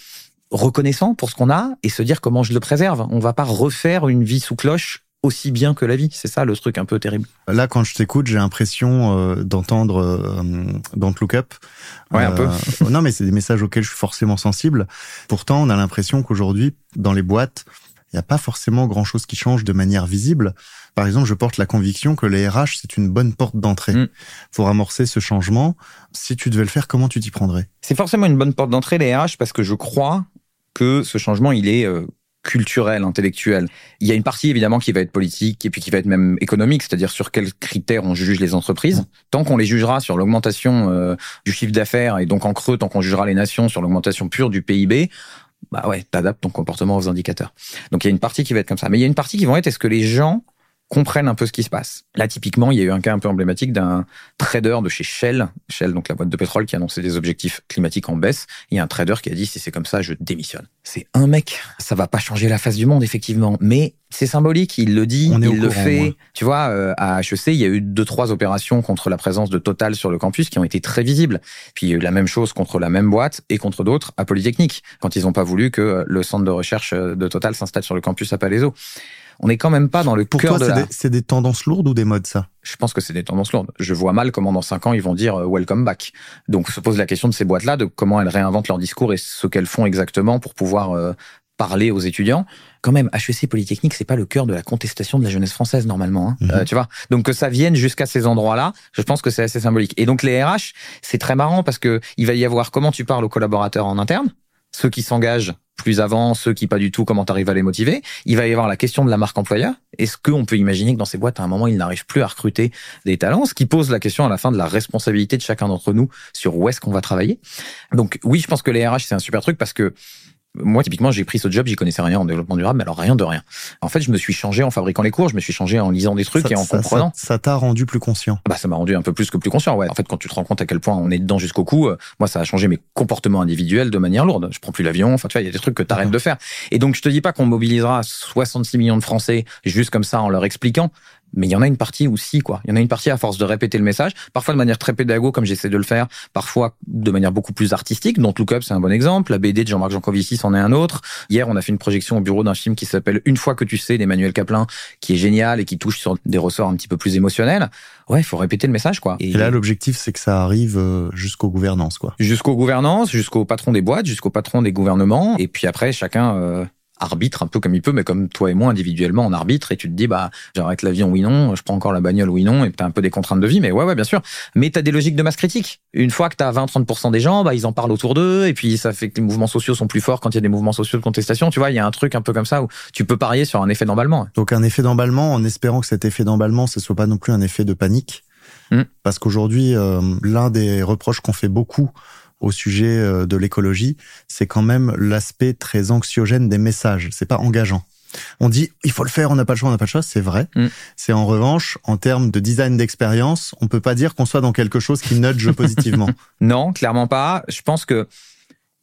reconnaissant pour ce qu'on a et se dire comment je le préserve. On va pas refaire une vie sous cloche aussi bien que la vie. C'est ça le truc un peu terrible. Là, quand je t'écoute, j'ai l'impression euh, d'entendre euh, Don't Look Up. Ouais, un peu. Euh, non, mais c'est des messages auxquels je suis forcément sensible. Pourtant, on a l'impression qu'aujourd'hui, dans les boîtes, il n'y a pas forcément grand-chose qui change de manière visible. Par exemple, je porte la conviction que les RH, c'est une bonne porte d'entrée mm. pour amorcer ce changement. Si tu devais le faire, comment tu t'y prendrais? C'est forcément une bonne porte d'entrée, les RH, parce que je crois que ce changement, il est culturelle, intellectuelle. Il y a une partie évidemment qui va être politique et puis qui va être même économique, c'est-à-dire sur quels critères on juge les entreprises. Tant qu'on les jugera sur l'augmentation euh, du chiffre d'affaires et donc en creux, tant qu'on jugera les nations sur l'augmentation pure du PIB, bah ouais, t'adaptes ton comportement aux indicateurs. Donc il y a une partie qui va être comme ça, mais il y a une partie qui vont être est-ce que les gens comprennent un peu ce qui se passe. Là, typiquement, il y a eu un cas un peu emblématique d'un trader de chez Shell, Shell, donc la boîte de pétrole, qui a annoncé des objectifs climatiques en baisse. Il y a un trader qui a dit, si c'est comme ça, je démissionne. C'est un mec. Ça va pas changer la face du monde, effectivement. Mais c'est symbolique, il le dit, il le fait. Tu vois, euh, à HEC, il y a eu deux, trois opérations contre la présence de Total sur le campus qui ont été très visibles. Puis il y a eu la même chose contre la même boîte et contre d'autres à Polytechnique, quand ils n'ont pas voulu que le centre de recherche de Total s'installe sur le campus à Palaiso on n'est quand même pas dans le Pour cœur toi, de la... c'est des, tendances lourdes ou des modes, ça? Je pense que c'est des tendances lourdes. Je vois mal comment dans cinq ans, ils vont dire euh, welcome back. Donc, se pose la question de ces boîtes-là, de comment elles réinventent leur discours et ce qu'elles font exactement pour pouvoir euh, parler aux étudiants. Quand même, HEC Polytechnique, c'est pas le cœur de la contestation de la jeunesse française normalement, hein. Mhm. euh, tu vois. Donc que ça vienne jusqu'à ces endroits-là, je pense que c'est assez symbolique. Et donc les RH, c'est très marrant parce que il va y avoir comment tu parles aux collaborateurs en interne, ceux qui s'engagent plus avant, ceux qui pas du tout, comment t'arrives à les motiver. Il va y avoir la question de la marque employeur. Est-ce qu'on peut imaginer que dans ces boîtes, à un moment, ils n'arrivent plus à recruter des talents, ce qui pose la question à la fin de la responsabilité de chacun d'entre nous sur où est-ce qu'on va travailler. Donc oui, je pense que les RH, c'est un super truc parce que moi, typiquement, j'ai pris ce job, j'y connaissais rien en développement durable, mais alors rien de rien. En fait, je me suis changé en fabriquant les cours, je me suis changé en lisant des trucs et en comprenant. Ça t'a rendu plus conscient. Bah, ça m'a rendu un peu plus que plus conscient, ouais. En fait, quand tu te rends compte à quel point on est dedans jusqu'au cou, euh, moi, ça a changé mes comportements individuels de manière lourde. Je prends plus l'avion, enfin, tu vois, il y a des trucs que t'arrêtes de faire. Et donc, je te dis pas qu'on mobilisera 66 millions de Français juste comme ça en leur expliquant, mais il y en a une partie aussi, quoi. Il y en a une partie à force de répéter le message, parfois de manière très pédago, comme j'essaie de le faire, parfois de manière beaucoup plus artistique. Donc Look Up, c'est un bon exemple. La BD de Jean-Marc Jancovici, c'en est un autre. Hier, on a fait une projection au bureau d'un film qui s'appelle Une fois que tu sais d'Emmanuel Caplin, qui est génial et qui touche sur des ressorts un petit peu plus émotionnels. Ouais, il faut répéter le message, quoi. Et, là, l'objectif, c'est que ça arrive euh, jusqu'aux gouvernances, quoi. Jusqu'aux gouvernances, jusqu'au patron des boîtes, jusqu'au patron des gouvernements. Et puis après, chacun euh, arbitre un peu comme il peut, mais comme toi et moi individuellement, on arbitre et tu te dis bah j'arrête l'avion oui non, je prends encore la bagnole oui non, et t'as un peu des contraintes de vie, mais ouais ouais bien sûr. Mais t'as des logiques de masse critique. Une fois que t'as 20-30% des gens, bah ils en parlent autour d'eux et puis ça fait que les mouvements sociaux sont plus forts quand il y a des mouvements sociaux de contestation. Tu vois, il y a un truc un peu comme ça où tu peux parier sur un effet d'emballement. Donc un effet d'emballement, en espérant que cet effet d'emballement ce soit pas non plus un effet de panique, hmm. parce qu'aujourd'hui euh, l'un des reproches qu'on fait beaucoup au sujet euh, de l'écologie, c'est quand même l'aspect très anxiogène des messages. C'est pas engageant. On dit il faut le faire, on n'a pas le choix, on n'a pas le choix, c'est vrai. Mm. C'est en revanche en termes de design d'expérience, on peut pas dire qu'on soit dans quelque chose qui nudge positivement. Non, clairement pas. Je pense que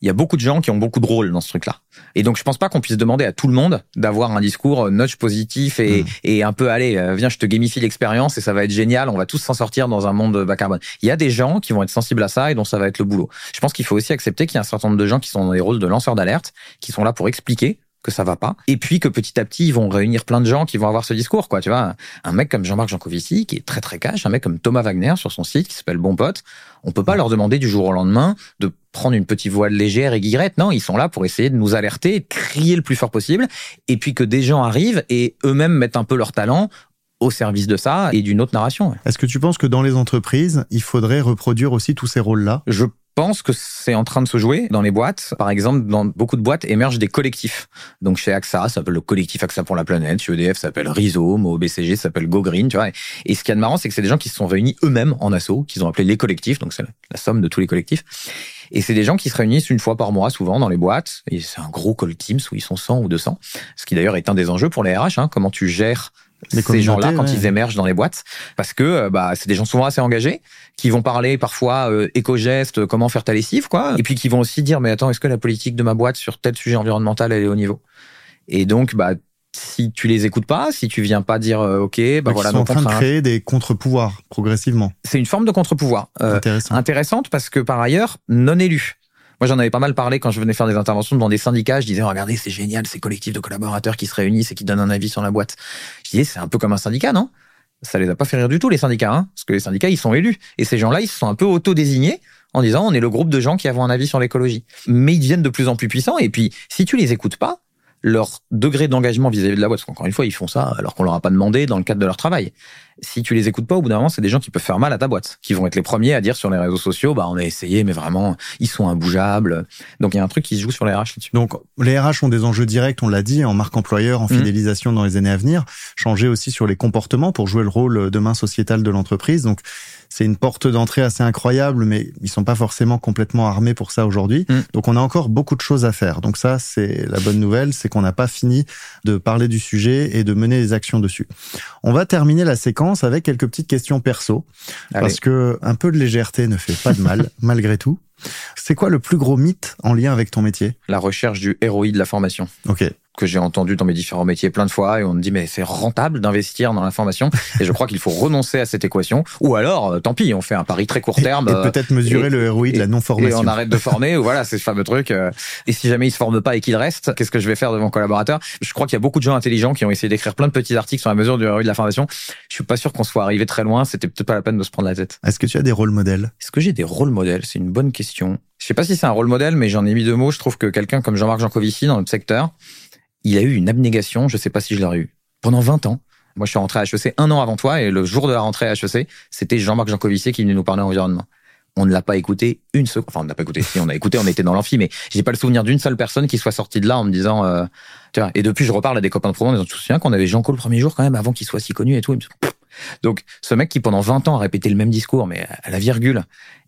il y a beaucoup de gens qui ont beaucoup de rôles dans ce truc-là. Et donc, je pense pas qu'on puisse demander à tout le monde d'avoir un discours euh, nudge positif et, hmm. et un peu, allez, euh, viens, je te gamifie l'expérience et ça va être génial, on va tous s'en sortir dans un monde bas carbone. Il y a des gens qui vont être sensibles à ça et dont ça va être le boulot. Je pense qu'il faut aussi accepter qu'il y a un certain nombre de gens qui sont dans des rôles de lanceurs d'alerte, qui sont là pour expliquer que ça va pas. Et puis que petit à petit, ils vont réunir plein de gens qui vont avoir ce discours, quoi. Tu vois, un mec comme Jean-Marc Jancovici, qui est très très cash, un mec comme Thomas Wagner sur son site, qui s'appelle Bon Pote. On peut pas leur demander du jour au lendemain de prendre une petite voile légère et guillerette. Non, ils sont là pour essayer de nous alerter, de crier le plus fort possible. Et puis que des gens arrivent et eux-mêmes mettent un peu leur talent au service de ça et d'une autre narration. Est-ce que tu penses que dans les entreprises, il faudrait reproduire aussi tous ces rôles-là? Je pense que c'est en train de se jouer dans les boîtes. Par exemple, dans beaucoup de boîtes émergent des collectifs. Donc chez AXA, ça s'appelle le collectif AXA pour la planète. Chez EDF, ça s'appelle Rhizome. Au BCG, ça s'appelle Go Green. Tu vois. Et ce qui est marrant, c'est que c'est des gens qui se sont réunis eux-mêmes en asso, qu'ils ont appelé les collectifs. Donc c'est la somme de tous les collectifs. Et c'est des gens qui se réunissent une fois par mois, souvent dans les boîtes. Et c'est un gros call Teams où ils sont 100 ou 200. Ce qui d'ailleurs est un des enjeux pour les RH. Hein, comment tu gères ces gens-là quand ils émergent dans les boîtes parce que euh, bah c'est des gens souvent assez engagés qui vont parler parfois euh, éco-gestes, euh, comment faire ta lessive quoi et puis qui vont aussi dire mais attends est-ce que la politique de ma boîte sur tel sujet environnemental elle est au niveau? Et donc bah si tu les écoutes pas, si tu viens pas dire OK, bah voilà, ils sont en train de créer des contre-pouvoirs progressivement. C'est une forme de contre-pouvoir intéressante parce que par ailleurs non élu. Moi, j'en avais pas mal parlé quand je venais faire des interventions devant des syndicats. Je disais, regardez, c'est génial, ces collectifs de collaborateurs qui se réunissent et qui donnent un avis sur la boîte. Je disais, c'est un peu comme un syndicat, non? Ça les a pas fait rire du tout, les syndicats, hein parce que les syndicats, ils sont élus. Et ces gens-là, ils se sont un peu auto-désignés en disant, on est le groupe de gens qui avons un avis sur l'écologie. Mais ils deviennent de plus en plus puissants. Et puis, si tu les écoutes pas, leur degré d'engagement vis-à-vis de la boîte. Parce qu'encore une fois, ils font ça alors qu'on leur a pas demandé dans le cadre de leur travail. Si tu les écoutes pas, au bout d'un moment, c'est des gens qui peuvent faire mal à ta boîte, qui vont être les premiers à dire sur les réseaux sociaux, bah on a essayé, mais vraiment, ils sont imbougeables. Donc il y a un truc qui se joue sur les RH là-dessus. Donc les RH ont des enjeux directs, on l'a dit, en marque employeur, en mmh. fidélisation dans les années à venir. Changer aussi sur les comportements pour jouer le rôle demain sociétal de l'entreprise. Donc c'est une porte d'entrée assez incroyable, mais ils sont pas forcément complètement armés pour ça aujourd'hui. Mm. Donc on a encore beaucoup de choses à faire. Donc ça, c'est la bonne nouvelle, c'est qu'on n'a pas fini de parler du sujet et de mener des actions dessus. On va terminer la séquence avec quelques petites questions perso, parce que un peu de légèreté ne fait pas de mal, malgré tout. C'est quoi le plus gros mythe en lien avec ton métier? La recherche du ROI de la formation. Ok que j'ai entendu dans mes différents métiers plein de fois et on me dit mais c'est rentable d'investir dans l'information et je crois qu'il faut renoncer à cette équation. Ou alors euh, tant pis on fait un pari très court terme et, peut-être mesurer le ROI de la non formation et on arrête de former ou voilà c'est ce fameux truc euh, et si jamais il se forme pas et qu'il reste qu'est-ce que je vais faire de mon collaborateur? Je crois qu'il y a beaucoup de gens intelligents qui ont essayé d'écrire plein de petits articles sur la mesure du ROI de la formation. Je suis pas sûr qu'on soit arrivé très loin c'était peut-être pas la peine de se prendre la tête. Est-ce que tu as des rôles modèles? Est-ce que j'ai des rôles modèles? C'est une bonne question. Je sais pas si c'est un rôle modèle mais j'en ai mis deux mots. Je trouve que quelqu'un comme Jean-Marc Jancovici dans notre secteur il a eu une abnégation, je sais pas si je l'aurais eu, pendant 20 ans. Moi, je suis rentré à HEC un an avant toi, et le jour de la rentrée à HEC, c'était Jean-Marc Jancovici qui venait nous parler environnement. On ne l'a pas écouté une seconde. Enfin, on n'a pas écouté. Si on a écouté, on était dans l'amphi, mais j'ai pas le souvenir d'une seule personne qui soit sortie de là en me disant. Euh, tu vois, et depuis, je reparle à des copains de promo, en disant, tu te souviens qu'on avait Jean-Claude le premier jour quand même, avant qu'il soit si connu et tout. Donc, ce mec qui pendant 20 ans a répété le même discours, mais à la virgule,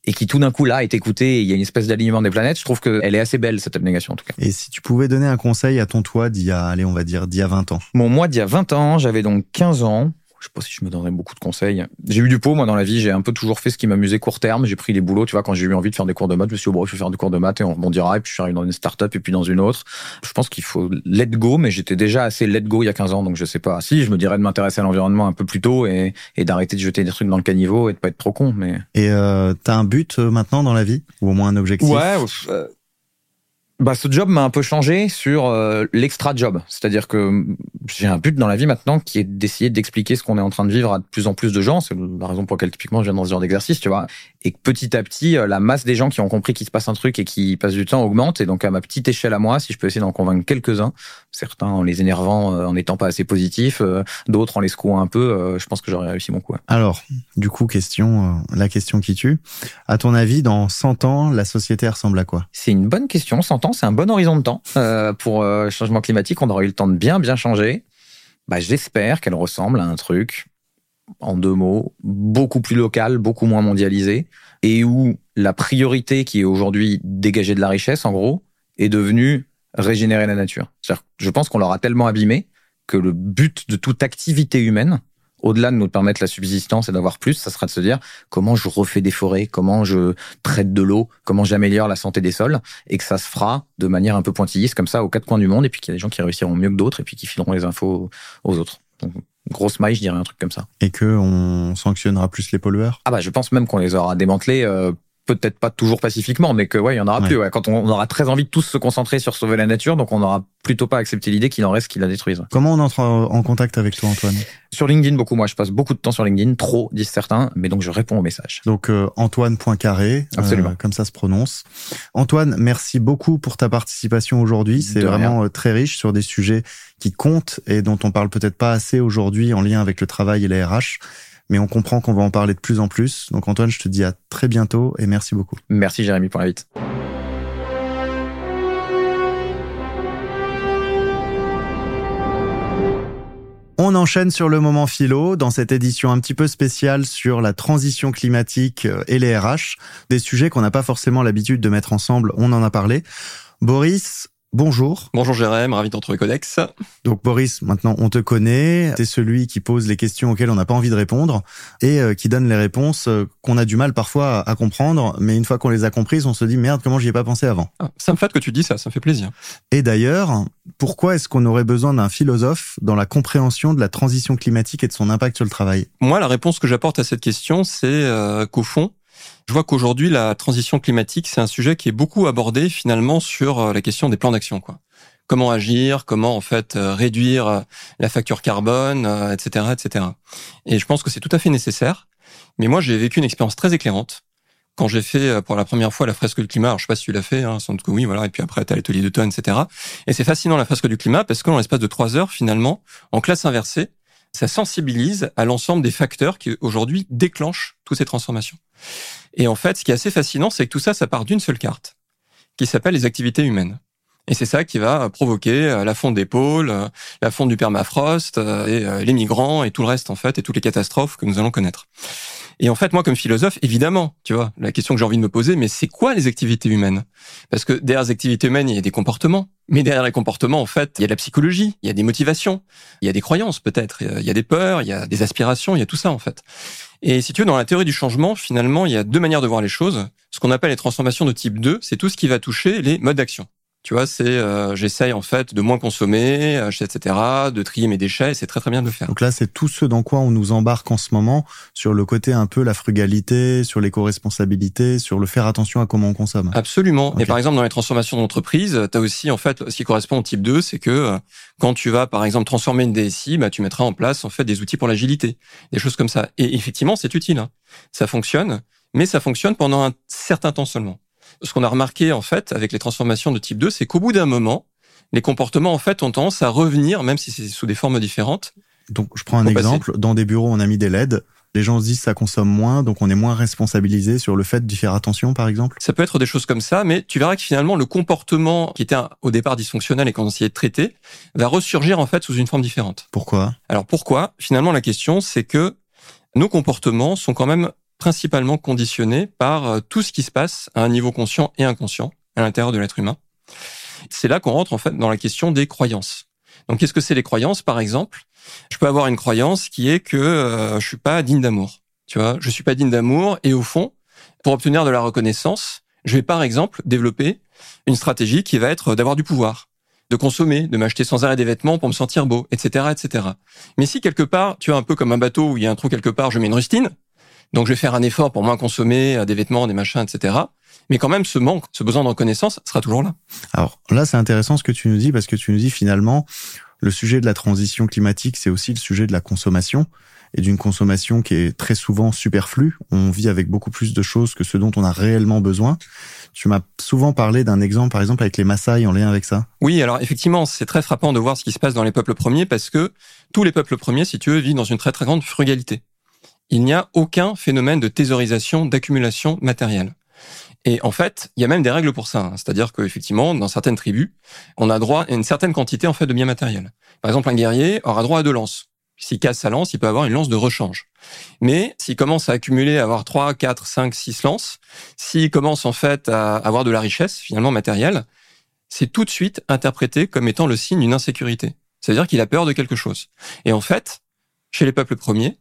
et qui tout d'un coup là est écouté, il y a une espèce d'alignement des planètes, je trouve qu'elle est assez belle, cette abnégation en tout cas. Et si tu pouvais donner un conseil à ton toi d'il y a, allez, on va dire, d'il y a 20 ans? Mon moi d'il y a 20 ans, j'avais donc 15 ans, je sais pas si je me donnerais beaucoup de conseils. J'ai eu du pot, moi, dans la vie. J'ai un peu toujours fait ce qui m'amusait court terme. J'ai pris les boulots, tu vois, quand j'ai eu envie de faire des cours de maths, je me suis dit, oh, bon, je vais faire des cours de maths et on rebondira. Et puis, je suis arrivé dans une start-up et puis dans une autre. Je pense qu'il faut let go, mais j'étais déjà assez let go il y a 15 ans, donc je sais pas. Si, je me dirais de m'intéresser à l'environnement un peu plus tôt et, et d'arrêter de jeter des trucs dans le caniveau et de pas être trop con, mais. Et, euh, t'as un but euh, maintenant dans la vie? Ou au moins un objectif? Ouais, euh, bah, ce job m'a un peu changé sur euh, l'extra job. C'est-à-dire que j'ai un but dans la vie maintenant qui est d'essayer d'expliquer ce qu'on est en train de vivre à de plus en plus de gens. C'est la raison pour laquelle typiquement je viens dans ce genre d'exercice, tu vois. Et petit à petit, euh, la masse des gens qui ont compris qu'il se passe un truc et qui passent du temps augmente. Et donc à ma petite échelle à moi, si je peux essayer d'en convaincre quelques-uns, certains en les énervant, euh, en n'étant pas assez positifs, d'autres en les secouant un peu, je pense que j'aurais réussi mon coup. Alors, du coup, question, la question qui tue. À ton avis, dans 100 ans, la société ressemble à quoi? C'est une bonne question. 100 ans, c'est un bon horizon de temps euh, pour le euh, changement climatique. On aura eu le temps de bien, bien changer. Bah, J'espère qu'elle ressemble à un truc, en deux mots, beaucoup plus local, beaucoup moins mondialisé, et où la priorité qui est aujourd'hui dégager de la richesse, en gros, est devenue régénérer la nature. Je pense qu'on l'aura tellement abîmé que le but de toute activité humaine, au-delà de nous permettre la subsistance et d'avoir plus, ça sera de se dire comment je refais des forêts, comment je traite de l'eau, comment j'améliore la santé des sols, et que ça se fera de manière un peu pointilliste comme ça aux quatre coins du monde, et puis qu'il y a des gens qui réussiront mieux que d'autres, et puis qui fileront les infos aux autres. Donc, grosse maille, je dirais un truc comme ça. Et que on sanctionnera plus les pollueurs? Ah bah je pense même qu'on les aura démantelés euh, peut-être pas toujours pacifiquement, mais que ouais, il y en aura plus. Ouais. Quand on, aura très envie de tous se concentrer sur sauver la nature, donc on n'aura plutôt pas accepté l'idée qu'il en reste qui la détruise. Comment on entre en contact avec toi, Antoine? Sur LinkedIn, beaucoup. Moi, je passe beaucoup de temps sur LinkedIn, trop, disent certains, mais donc je réponds aux messages. Donc euh, Antoine.carré, euh, Absolument. comme ça se prononce. Antoine, merci beaucoup pour ta participation aujourd'hui. C'est vraiment euh, très riche sur des sujets qui comptent et dont on parle peut-être pas assez aujourd'hui en lien avec le travail et les RH mais on comprend qu'on va en parler de plus en plus. Donc Antoine, je te dis à très bientôt et merci beaucoup. Merci Jérémy pour l'invite. On enchaîne sur le moment philo dans cette édition un petit peu spéciale sur la transition climatique et les RH, des sujets qu'on n'a pas forcément l'habitude de mettre ensemble, on en a parlé. Boris, Bonjour. Bonjour Jérém, ravi de retrouver Codex. Donc Boris, maintenant on te connaît, t'es celui qui pose les questions auxquelles on n'a pas envie de répondre et euh, qui donne les réponses euh, qu'on a du mal parfois à comprendre, mais une fois qu'on les a comprises, on se dit merde, comment j'y ai pas pensé avant? Ah, ça me flatte que tu dis ça, ça me fait plaisir. Et d'ailleurs, pourquoi est-ce qu'on aurait besoin d'un philosophe dans la compréhension de la transition climatique et de son impact sur le travail? Moi, la réponse que j'apporte à cette question, c'est euh, qu'au fond, je vois qu'aujourd'hui, la transition climatique, c'est un sujet qui est beaucoup abordé finalement sur euh, la question des plans d'action. Quoi. Comment agir, comment en fait euh, réduire euh, la facture carbone, etc., etc. Et je pense que c'est tout à fait nécessaire. Mais moi, j'ai vécu une expérience très éclairante quand j'ai fait pour la première fois la fresque du climat, alors je sais pas si tu l'as fait, hein, sans doute que oui, voilà, et puis après t'as l'atelier d'automne, etc. Et c'est fascinant la fresque du climat parce que dans l'espace de trois heures, finalement, en classe inversée, ça sensibilise à l'ensemble des facteurs qui aujourd'hui déclenchent toutes ces transformations. Et en fait, ce qui est assez fascinant, c'est que tout ça, ça part d'une seule carte, qui s'appelle les activités humaines. Et c'est ça qui va provoquer euh, la fonte des pôles, euh, la fonte du permafrost, et les migrants et tout le reste en fait, et toutes les catastrophes que nous allons connaître. Et en fait, moi, comme philosophe, évidemment, tu vois, la question que j'ai envie de me poser, mais c'est quoi les activités humaines? Parce que derrière les activités humaines, il y a des comportements. Mais derrière les comportements, en fait, il y a de la psychologie, il y a des motivations, il y a des croyances peut-être, il y a des peurs, il y a des aspirations, il y a tout ça en fait. Et si tu veux, dans la théorie du changement, finalement, il y a deux manières de voir les choses. Ce qu'on appelle les transformations de type 2, c'est tout ce qui va toucher les modes d'action. Tu vois, c'est euh, j'essaye en fait de moins consommer, euh, etc., de trier mes déchets, et c'est très très bien de le faire. Donc là, c'est tout ce dans quoi on nous embarque en ce moment sur le côté un peu la frugalité, sur l'éco-responsabilité, sur le faire attention à comment on consomme. Absolument. Et par exemple, dans les transformations d'entreprise, tu as aussi en fait ce qui correspond au type 2, c'est que euh, quand tu vas par exemple transformer une DSI, bah tu mettras en place en fait des outils pour l'agilité, des choses comme ça. Et effectivement, c'est utile. Hein. Ça fonctionne, mais ça fonctionne pendant un certain temps seulement ce qu'on a remarqué en fait avec les transformations de type 2, c'est qu'au bout d'un moment, les comportements en fait ont tendance à revenir, même si c'est sous des formes différentes. Donc je prends un exemple, dans des bureaux on a mis des LED, les gens se disent ça consomme moins, donc on est moins responsabilisé sur le fait d'y faire attention, par exemple. Ça peut être des choses comme ça, mais tu verras que finalement, le comportement qui était au départ dysfonctionnel et qu'on essayait de traiter, va ressurgir en fait sous une forme différente. Pourquoi? Alors pourquoi? Finalement, la question, c'est que nos comportements sont quand même principalement conditionné par euh, tout ce qui se passe à un niveau conscient et inconscient à l'intérieur de l'être humain. C'est là qu'on rentre en fait dans la question des croyances. Donc qu'est-ce que c'est les croyances? Par exemple Je peux avoir une croyance qui est que euh, je suis pas digne d'amour. Tu vois, je suis pas digne d'amour et au fond, pour obtenir de la reconnaissance, je vais par exemple développer une stratégie qui va être d'avoir du pouvoir, de consommer, de m'acheter sans arrêt des vêtements pour me sentir beau, etc., etc. Mais si quelque part, tu as un peu comme un bateau où il y a un trou quelque part, je mets une rustine, donc je vais faire un effort pour moins consommer euh, des vêtements, des machins, etc. Mais quand même, ce manque, ce besoin de reconnaissance sera toujours là. Alors là, c'est intéressant ce que tu nous dis parce que tu nous dis finalement, le sujet de la transition climatique, c'est aussi le sujet de la consommation et d'une consommation qui est très souvent superflue. On vit avec beaucoup plus de choses que ce dont on a réellement besoin. Tu m'as souvent parlé d'un exemple, par exemple, avec les Maasai en lien avec ça. Oui, alors effectivement, c'est très frappant de voir ce qui se passe dans les peuples premiers parce que tous les peuples premiers, si tu veux, vivent dans une très très grande frugalité il n'y a aucun phénomène de thésaurisation, d'accumulation matérielle. Et en fait, il y a même des règles pour ça. Hein. C'est-à-dire qu'effectivement, dans certaines tribus, on a droit à une certaine quantité en fait de biens matériels. Par exemple, un guerrier aura droit à deux lances. S'il casse sa lance, il peut avoir une lance de rechange. Mais s'il commence à accumuler, à avoir trois, quatre, cinq, six lances, s'il commence en fait à avoir de la richesse finalement matérielle, c'est tout de suite interprété comme étant le signe d'une insécurité. C'est-à-dire qu'il a peur de quelque chose. Et en fait, chez les peuples premiers,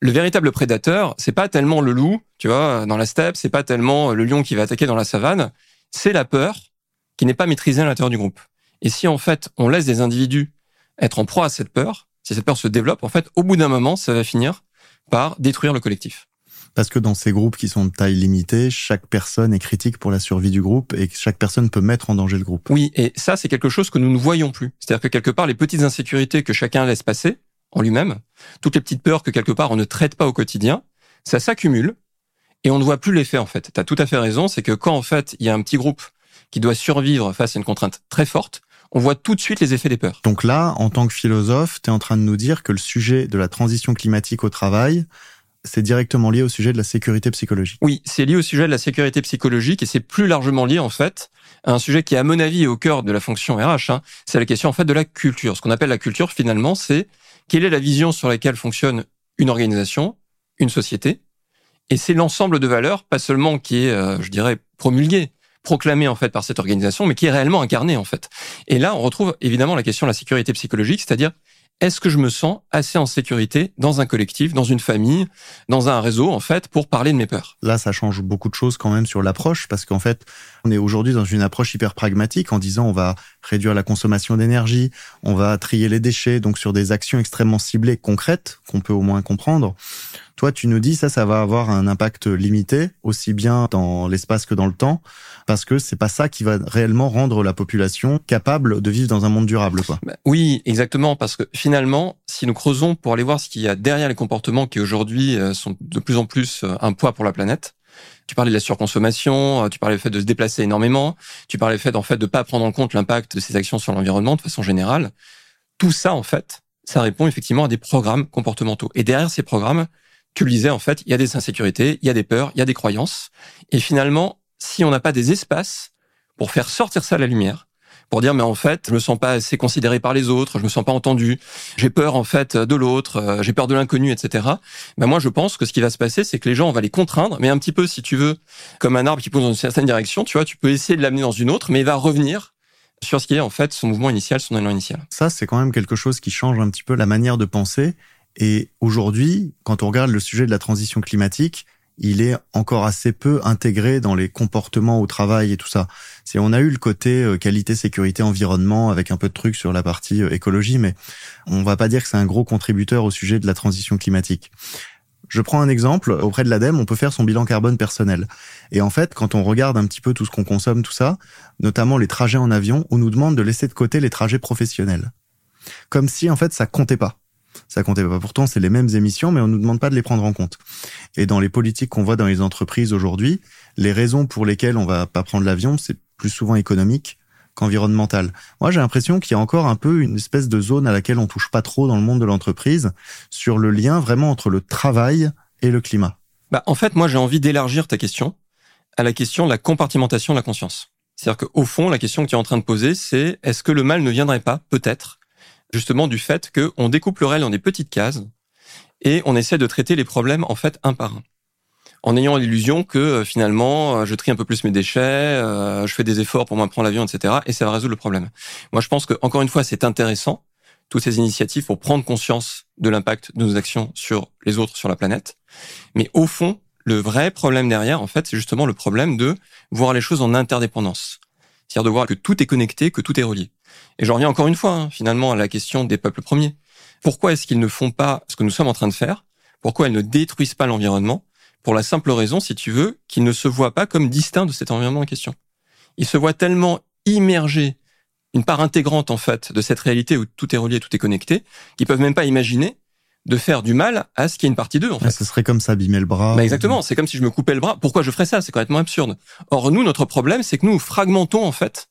le véritable prédateur, c'est pas tellement le loup, tu vois, dans la steppe, c'est pas tellement le lion qui va attaquer dans la savane, c'est la peur qui n'est pas maîtrisée à l'intérieur du groupe. Et si en fait on laisse des individus être en proie à cette peur, si cette peur se développe, en fait, au bout d'un moment, ça va finir par détruire le collectif. Parce que dans ces groupes qui sont de taille limitée, chaque personne est critique pour la survie du groupe et chaque personne peut mettre en danger le groupe. Oui, et ça, c'est quelque chose que nous ne voyons plus. C'est-à-dire que quelque part, les petites insécurités que chacun laisse passer, en lui-même, toutes les petites peurs que quelque part on ne traite pas au quotidien, ça s'accumule et on ne voit plus l'effet en fait. Tu as tout à fait raison, c'est que quand en fait il y a un petit groupe qui doit survivre face à une contrainte très forte, on voit tout de suite les effets des peurs. Donc là, en tant que philosophe, tu es en train de nous dire que le sujet de la transition climatique au travail, c'est directement lié au sujet de la sécurité psychologique. Oui, c'est lié au sujet de la sécurité psychologique et c'est plus largement lié en fait à un sujet qui, à mon avis, est au cœur de la fonction RH. Hein. C'est la question en fait de la culture. Ce qu'on appelle la culture, finalement, c'est quelle est la vision sur laquelle fonctionne une organisation, une société? Et c'est l'ensemble de valeurs, pas seulement qui est, euh, je dirais, promulgué, proclamé en fait par cette organisation, mais qui est réellement incarné en fait. Et là, on retrouve évidemment la question de la sécurité psychologique, c'est-à-dire est-ce que je me sens assez en sécurité dans un collectif, dans une famille, dans un réseau, en fait, pour parler de mes peurs? Là, ça change beaucoup de choses quand même sur l'approche, parce qu'en fait, on est aujourd'hui dans une approche hyper pragmatique en disant on va réduire la consommation d'énergie, on va trier les déchets, donc sur des actions extrêmement ciblées, concrètes, qu'on peut au moins comprendre. Toi, tu nous dis ça, ça va avoir un impact limité, aussi bien dans l'espace que dans le temps, parce que c'est pas ça qui va réellement rendre la population capable de vivre dans un monde durable. Quoi. Bah, oui, exactement, parce que finalement, si nous creusons pour aller voir ce qu'il y a derrière les comportements qui aujourd'hui euh, sont de plus en plus euh, un poids pour la planète, Tu parlais de la surconsommation, euh, tu parlais du fait de se déplacer énormément, tu parlais du fait en fait de pas prendre en compte l'impact de ces actions sur l'environnement de façon générale. Tout ça en fait, ça répond effectivement à des programmes comportementaux. Et derrière ces programmes, tu le disais en fait, il y a des insécurités, il y a des peurs, il y a des croyances. Et finalement, si on n'a pas des espaces pour faire sortir ça à la lumière, pour dire mais en fait je me sens pas assez considéré par les autres, je me sens pas entendu, j'ai peur en fait de l'autre, euh, j'ai peur de l'inconnu, etc. Ben moi je pense que ce qui va se passer c'est que les gens on va les contraindre, mais un petit peu si tu veux comme un arbre qui pousse dans une certaine direction, tu vois, tu peux essayer de l'amener dans une autre, mais il va revenir sur ce qui est en fait son mouvement initial, son élan initial. Ça c'est quand même quelque chose qui change un petit peu la manière de penser. Et aujourd'hui, quand on regarde le sujet de la transition climatique, il est encore assez peu intégré dans les comportements au travail et tout ça. C'est on a eu le côté euh, qualité, sécurité, environnement avec un peu de trucs sur la partie euh, écologie, mais on va pas dire que c'est un gros contributeur au sujet de la transition climatique. Je prends un exemple. Auprès de l'ADEME, on peut faire son bilan carbone personnel. Et en fait, quand on regarde un petit peu tout ce qu'on consomme, tout ça, notamment les trajets en avion, on nous demande de laisser de côté les trajets professionnels. Comme si, en fait, ça comptait pas ça comptait pas. Pourtant, c'est les mêmes émissions, mais on nous demande pas de les prendre en compte. Et dans les politiques qu'on voit dans les entreprises aujourd'hui, les raisons pour lesquelles on va pas prendre l'avion, c'est plus souvent économique qu'environnemental. Moi, j'ai l'impression qu'il y a encore un peu une espèce de zone à laquelle on touche pas trop dans le monde de l'entreprise sur le lien vraiment entre le travail et le climat. Bah, en fait, moi, j'ai envie d'élargir ta question à la question de la compartimentation de la conscience. C'est-à-dire qu'au fond, la question que tu es en train de poser, c'est est-ce que le mal ne viendrait pas, peut-être, justement du fait qu'on découpe le réel en des petites cases et on essaie de traiter les problèmes en fait un par un. En ayant l'illusion que euh, finalement, euh, je trie un peu plus mes déchets, euh, je fais des efforts pour moins prendre l'avion, etc. Et ça va résoudre le problème. Moi, je pense que encore une fois, c'est intéressant toutes ces initiatives pour prendre conscience de l'impact de nos actions sur les autres, sur la planète. Mais au fond, le vrai problème derrière, en fait, c'est justement le problème de voir les choses en interdépendance. C'est-à-dire de voir que tout est connecté, que tout est relié. Et j'en reviens encore une fois, hein, finalement, à la question des peuples premiers. Pourquoi est-ce qu'ils ne font pas ce que nous sommes en train de faire? Pourquoi ils ne détruisent pas l'environnement? Pour la simple raison, si tu veux, qu'ils ne se voient pas comme distincts de cet environnement en question. Ils se voient tellement immergés, une part intégrante en fait de cette réalité où tout est relié, tout est connecté, qu'ils peuvent même pas imaginer de faire du mal à ce qui est une partie d'eux, en fait. ce serait comme s'abîmer le bras. Bah exactement. C'est comme si je me coupais le bras. Pourquoi je ferais ça? C'est complètement absurde. Or, nous, notre problème, c'est que nous fragmentons, en fait,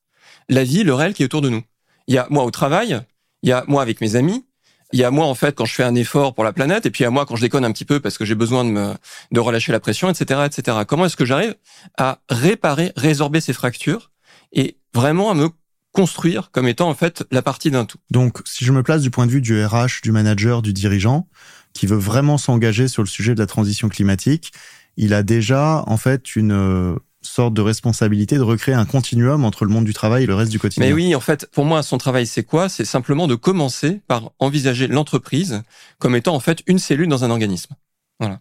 la vie, le réel qui est autour de nous. Il y a moi au travail, il y a moi avec mes amis, il y a moi en fait quand je fais un effort pour la planète, et puis il y a moi quand je déconne un petit peu parce que j'ai besoin de de relâcher la pression, etc., etc. Comment est-ce que j'arrive à réparer, résorber ces fractures et vraiment à me construire comme étant en fait la partie d'un tout? Donc, si je me place du point de vue du RH, du manager, du dirigeant, qui veut vraiment s'engager sur le sujet de la transition climatique, il a déjà en fait une sorte de responsabilité de recréer un continuum entre le monde du travail et le reste du quotidien. Mais oui, en fait, pour moi, son travail, c'est quoi? C'est simplement de commencer par envisager l'entreprise comme étant en fait une cellule dans un organisme. Voilà.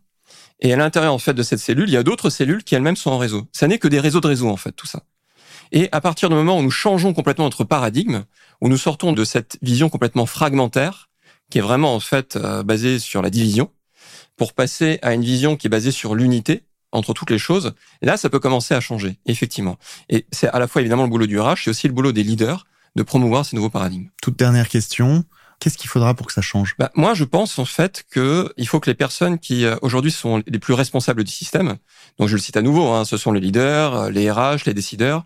Et à l'intérieur en fait de cette cellule, il y a d'autres cellules qui elles-mêmes sont en réseau. Ça n'est que des réseaux de réseaux en fait, tout ça. Et à partir du moment où nous changeons complètement notre paradigme, où nous sortons de cette vision complètement fragmentaire, qui est vraiment en fait euh, basée sur la division, pour passer à une vision qui est basée sur l'unité, entre toutes les choses, là, ça peut commencer à changer, effectivement. Et c'est à la fois évidemment le boulot du RH, et aussi le boulot des leaders de promouvoir ces nouveaux paradigmes. Toute dernière question. Qu'est-ce qu'il faudra pour que ça change? Bah, Moi, je pense en fait que il faut que les personnes qui euh, aujourd'hui sont les plus responsables du système, donc je le cite à nouveau, hein, ce sont les leaders, euh, les RH, les décideurs,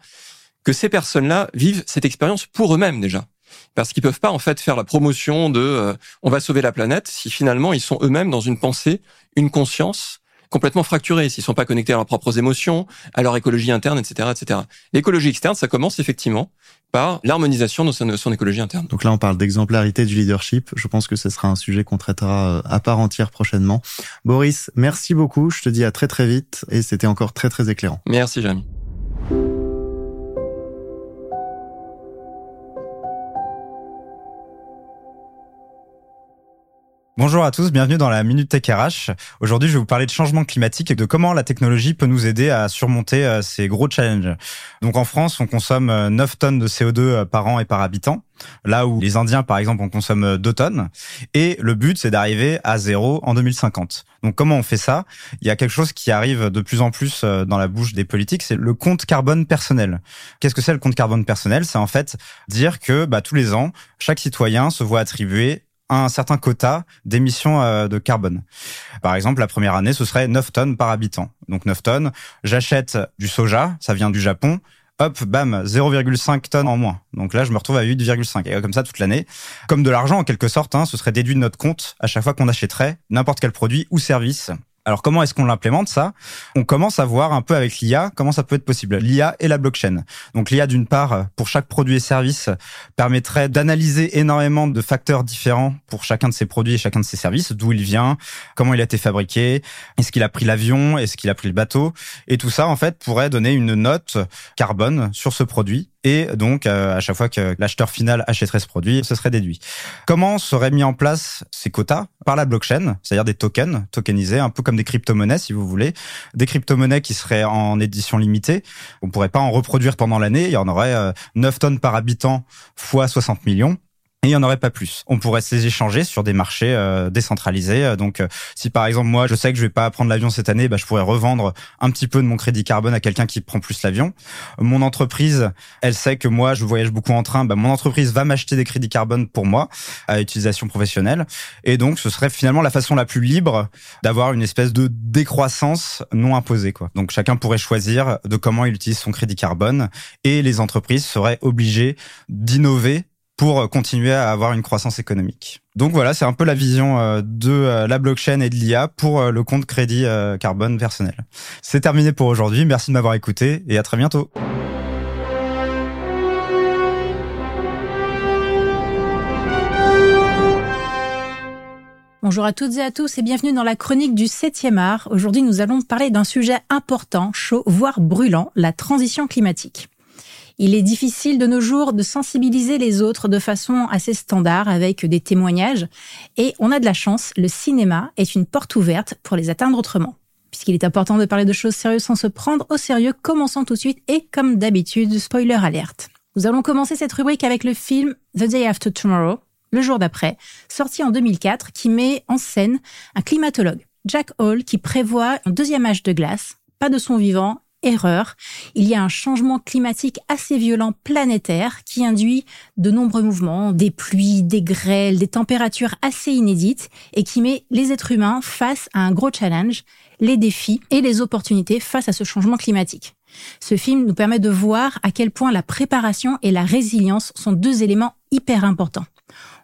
que ces personnes-là vivent cette expérience pour eux-mêmes déjà parce qu'ils peuvent pas en fait faire la promotion de euh, on va sauver la planète si finalement ils sont eux-mêmes dans une pensée, une conscience complètement fracturés, s'ils sont pas connectés à leurs propres émotions, à leur écologie interne, etc., etc. L'écologie externe, ça commence effectivement par l'harmonisation de son, écologie interne. Donc là, on parle d'exemplarité du leadership. Je pense que ce sera un sujet qu'on traitera euh, à part entière prochainement. Boris, merci beaucoup. Je te dis à très très vite et c'était encore très très éclairant. Merci, Jérémy. Bonjour à tous, bienvenue dans la Minute Tech RH. Aujourd'hui, je vais vous parler de changement climatique et de comment la technologie peut nous aider à surmonter euh, ces gros challenges. Donc en France, on consomme 9 euh, tonnes de CO2 euh, par an et par habitant, là où les Indiens, par exemple, en consomment 2 tonnes. Et le but, c'est d'arriver à zéro en 2050. Donc comment on fait ça? Il y a quelque chose qui arrive de plus en plus dans la bouche des politiques, c'est le compte carbone personnel. Qu'est-ce que c'est le compte carbone personnel? C'est en fait dire que bah, tous les ans, chaque citoyen se voit attribuer un certain quota d'émissions euh, de carbone. Par exemple, la première année, ce serait 9 tonnes par habitant. Donc 9 tonnes, j'achète du soja, ça vient du Japon, hop, bam, 0,5 tonnes en moins. Donc là, je me retrouve à 8,5. Et comme ça toute l'année. Comme de l'argent, en quelque sorte, hein, ce serait déduit de notre compte à chaque fois qu'on achèterait n'importe quel produit ou service alors comment est-ce qu'on l'implémente ça? On commence à voir un peu avec l'IA comment ça peut être possible. L'IA et la blockchain. Donc l'IA d'une part pour chaque produit et service permettrait d'analyser énormément de facteurs différents pour chacun de ces produits et chacun de ces services, d'où il vient, comment il a été fabriqué, est-ce qu'il a pris l'avion, est-ce qu'il a pris le bateau? Et tout ça en fait pourrait donner une note carbone sur ce produit et donc euh, à chaque fois que l'acheteur final achèterait ce produit, ce serait déduit. Comment seraient mis en place ces quotas Par la blockchain, c'est-à-dire des tokens tokenisés, un peu comme des crypto-monnaies si vous voulez, des crypto-monnaies qui seraient en édition limitée. On pourrait pas en reproduire pendant l'année, il y en aurait 9 euh, tonnes par habitant fois 60 millions et il n'y en aurait pas plus. On pourrait les échanger sur des marchés euh, décentralisés. Euh, donc, euh, si par exemple moi je sais que je vais pas prendre l'avion cette année, bah, je pourrais revendre un petit peu de mon crédit carbone à quelqu'un qui prend plus l'avion. Mon entreprise, elle sait que moi je voyage beaucoup en train. Bah, mon entreprise va m'acheter des crédits carbone pour moi à utilisation professionnelle. Et donc, ce serait finalement la façon la plus libre d'avoir une espèce de décroissance non imposée. Quoi. Donc, chacun pourrait choisir de comment il utilise son crédit carbone et les entreprises seraient obligées d'innover pour continuer à avoir une croissance économique. Donc voilà, c'est un peu la vision euh, de euh, la blockchain et de l'IA pour euh, le compte crédit carbone personnel. C'est terminé pour aujourd'hui. Merci de m'avoir écouté et à très bientôt. Bonjour à toutes et à tous et bienvenue dans la chronique du 7e art. Aujourd'hui, nous allons parler d'un sujet important, chaud, voire brûlant, la transition climatique. Il est difficile de nos jours de sensibiliser les autres de façon assez standard avec des témoignages. Et on a de la chance, le cinéma est une porte ouverte pour les atteindre autrement. Puisqu'il est important de parler de choses sérieuses sans se prendre au sérieux, commençons tout de suite et comme d'habitude, spoiler alerte. Nous allons commencer cette rubrique avec le film The Day After Tomorrow, le jour d'après, sorti en 2004, qui met en scène un climatologue, Jack Hall, qui prévoit un deuxième âge de glace, pas de son vivant erreur. Il y a un changement climatique assez violent planétaire qui induit de nombreux mouvements, des pluies, des grêles, des températures assez inédites et qui met les êtres humains face à un gros challenge, les défis et les opportunités face à ce changement climatique. Ce film nous permet de voir à quel point la préparation et la résilience sont deux éléments hyper importants.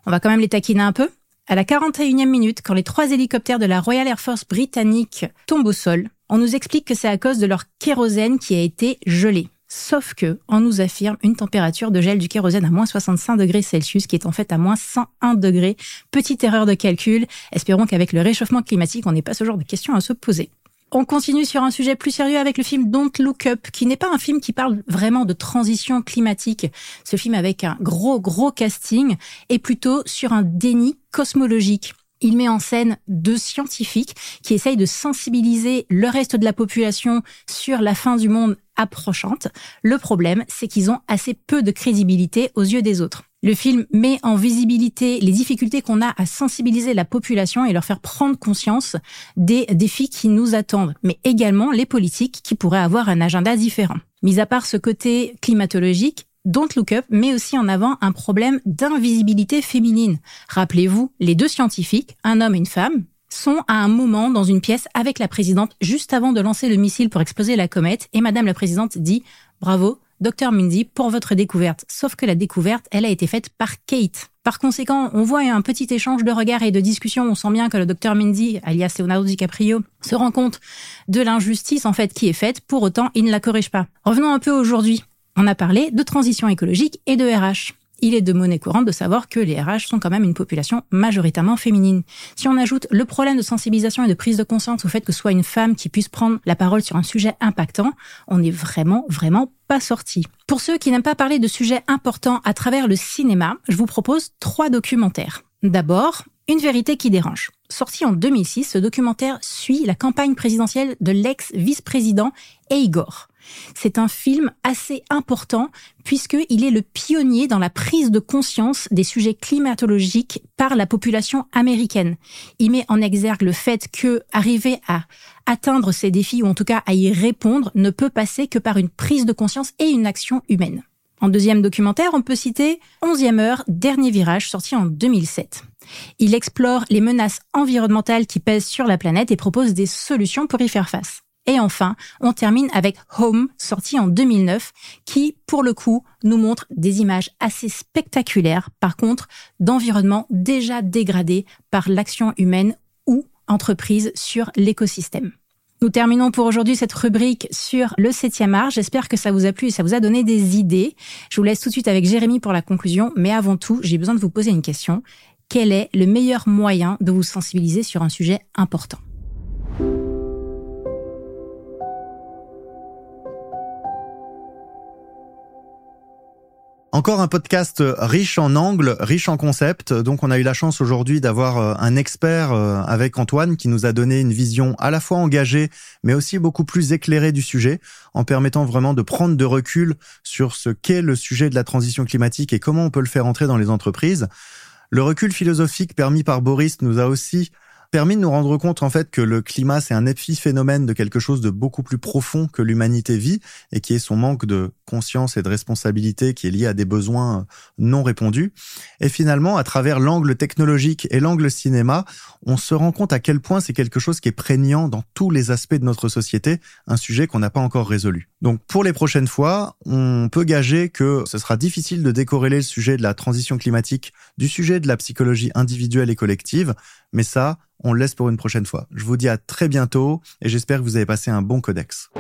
On va quand même les taquiner un peu. À la 41e minute, quand les trois hélicoptères de la Royal Air Force britannique tombent au sol, on nous explique que c'est à cause de leur kérosène qui a été gelé. Sauf que, on nous affirme une température de gel du kérosène à moins 65 degrés Celsius, qui est en fait à moins 101 degrés. Petite erreur de calcul. Espérons qu'avec le réchauffement climatique, on n'ait pas ce genre de questions à se poser. On continue sur un sujet plus sérieux avec le film Don't Look Up, qui n'est pas un film qui parle vraiment de transition climatique. Ce film avec un gros, gros casting est plutôt sur un déni cosmologique. Il met en scène deux scientifiques qui essayent de sensibiliser le reste de la population sur la fin du monde approchante. Le problème, c'est qu'ils ont assez peu de crédibilité aux yeux des autres. Le film met en visibilité les difficultés qu'on a à sensibiliser la population et leur faire prendre conscience des défis qui nous attendent, mais également les politiques qui pourraient avoir un agenda différent. Mis à part ce côté climatologique, Don't Look Up met aussi en avant un problème d'invisibilité féminine. Rappelez-vous, les deux scientifiques, un homme et une femme, sont à un moment dans une pièce avec la présidente juste avant de lancer le missile pour exploser la comète et Madame la présidente dit Bravo, Dr Mindy, pour votre découverte. Sauf que la découverte, elle a été faite par Kate. Par conséquent, on voit un petit échange de regards et de discussions. On sent bien que le Dr Mindy, alias Leonardo DiCaprio, se rend compte de l'injustice en fait qui est faite. Pour autant, il ne la corrige pas. Revenons un peu aujourd'hui. On a parlé de transition écologique et de RH. Il est de monnaie courante de savoir que les RH sont quand même une population majoritairement féminine. Si on ajoute le problème de sensibilisation et de prise de conscience au fait que ce soit une femme qui puisse prendre la parole sur un sujet impactant, on n'est vraiment, vraiment pas sorti. Pour ceux qui n'aiment pas parler de sujets importants à travers le cinéma, je vous propose trois documentaires. D'abord, Une vérité qui dérange. Sorti en 2006, ce documentaire suit la campagne présidentielle de l'ex-vice-président Igor. C'est un film assez important puisqu'il est le pionnier dans la prise de conscience des sujets climatologiques par la population américaine. Il met en exergue le fait que arriver à atteindre ces défis ou en tout cas à y répondre ne peut passer que par une prise de conscience et une action humaine. En deuxième documentaire, on peut citer Onzième heure, dernier virage, sorti en 2007. Il explore les menaces environnementales qui pèsent sur la planète et propose des solutions pour y faire face. Et enfin, on termine avec Home, sorti en 2009, qui, pour le coup, nous montre des images assez spectaculaires, par contre, d'environnements déjà dégradés par l'action humaine ou entreprise sur l'écosystème. Nous terminons pour aujourd'hui cette rubrique sur le 7e art. J'espère que ça vous a plu et ça vous a donné des idées. Je vous laisse tout de suite avec Jérémy pour la conclusion, mais avant tout, j'ai besoin de vous poser une question. Quel est le meilleur moyen de vous sensibiliser sur un sujet important? Encore un podcast riche en angles, riche en concepts. Donc on a eu la chance aujourd'hui d'avoir euh, un expert euh, avec Antoine qui nous a donné une vision à la fois engagée mais aussi beaucoup plus éclairée du sujet en permettant vraiment de prendre de recul sur ce qu'est le sujet de la transition climatique et comment on peut le faire entrer dans les entreprises. Le recul philosophique permis par Boris nous a aussi permis de nous rendre compte en fait que le climat c'est un épiphénomène de quelque chose de beaucoup plus profond que l'humanité vit et qui est son manque de conscience et de responsabilité qui est lié à des besoins non répondus. Et finalement, à travers l'angle technologique et l'angle cinéma, on se rend compte à quel point c'est quelque chose qui est prégnant dans tous les aspects de notre société, un sujet qu'on n'a pas encore résolu. Donc pour les prochaines fois, on peut gager que ce sera difficile de décorréler le sujet de la transition climatique du sujet de la psychologie individuelle et collective, mais ça, on le laisse pour une prochaine fois. Je vous dis à très bientôt et j'espère que vous avez passé un bon codex.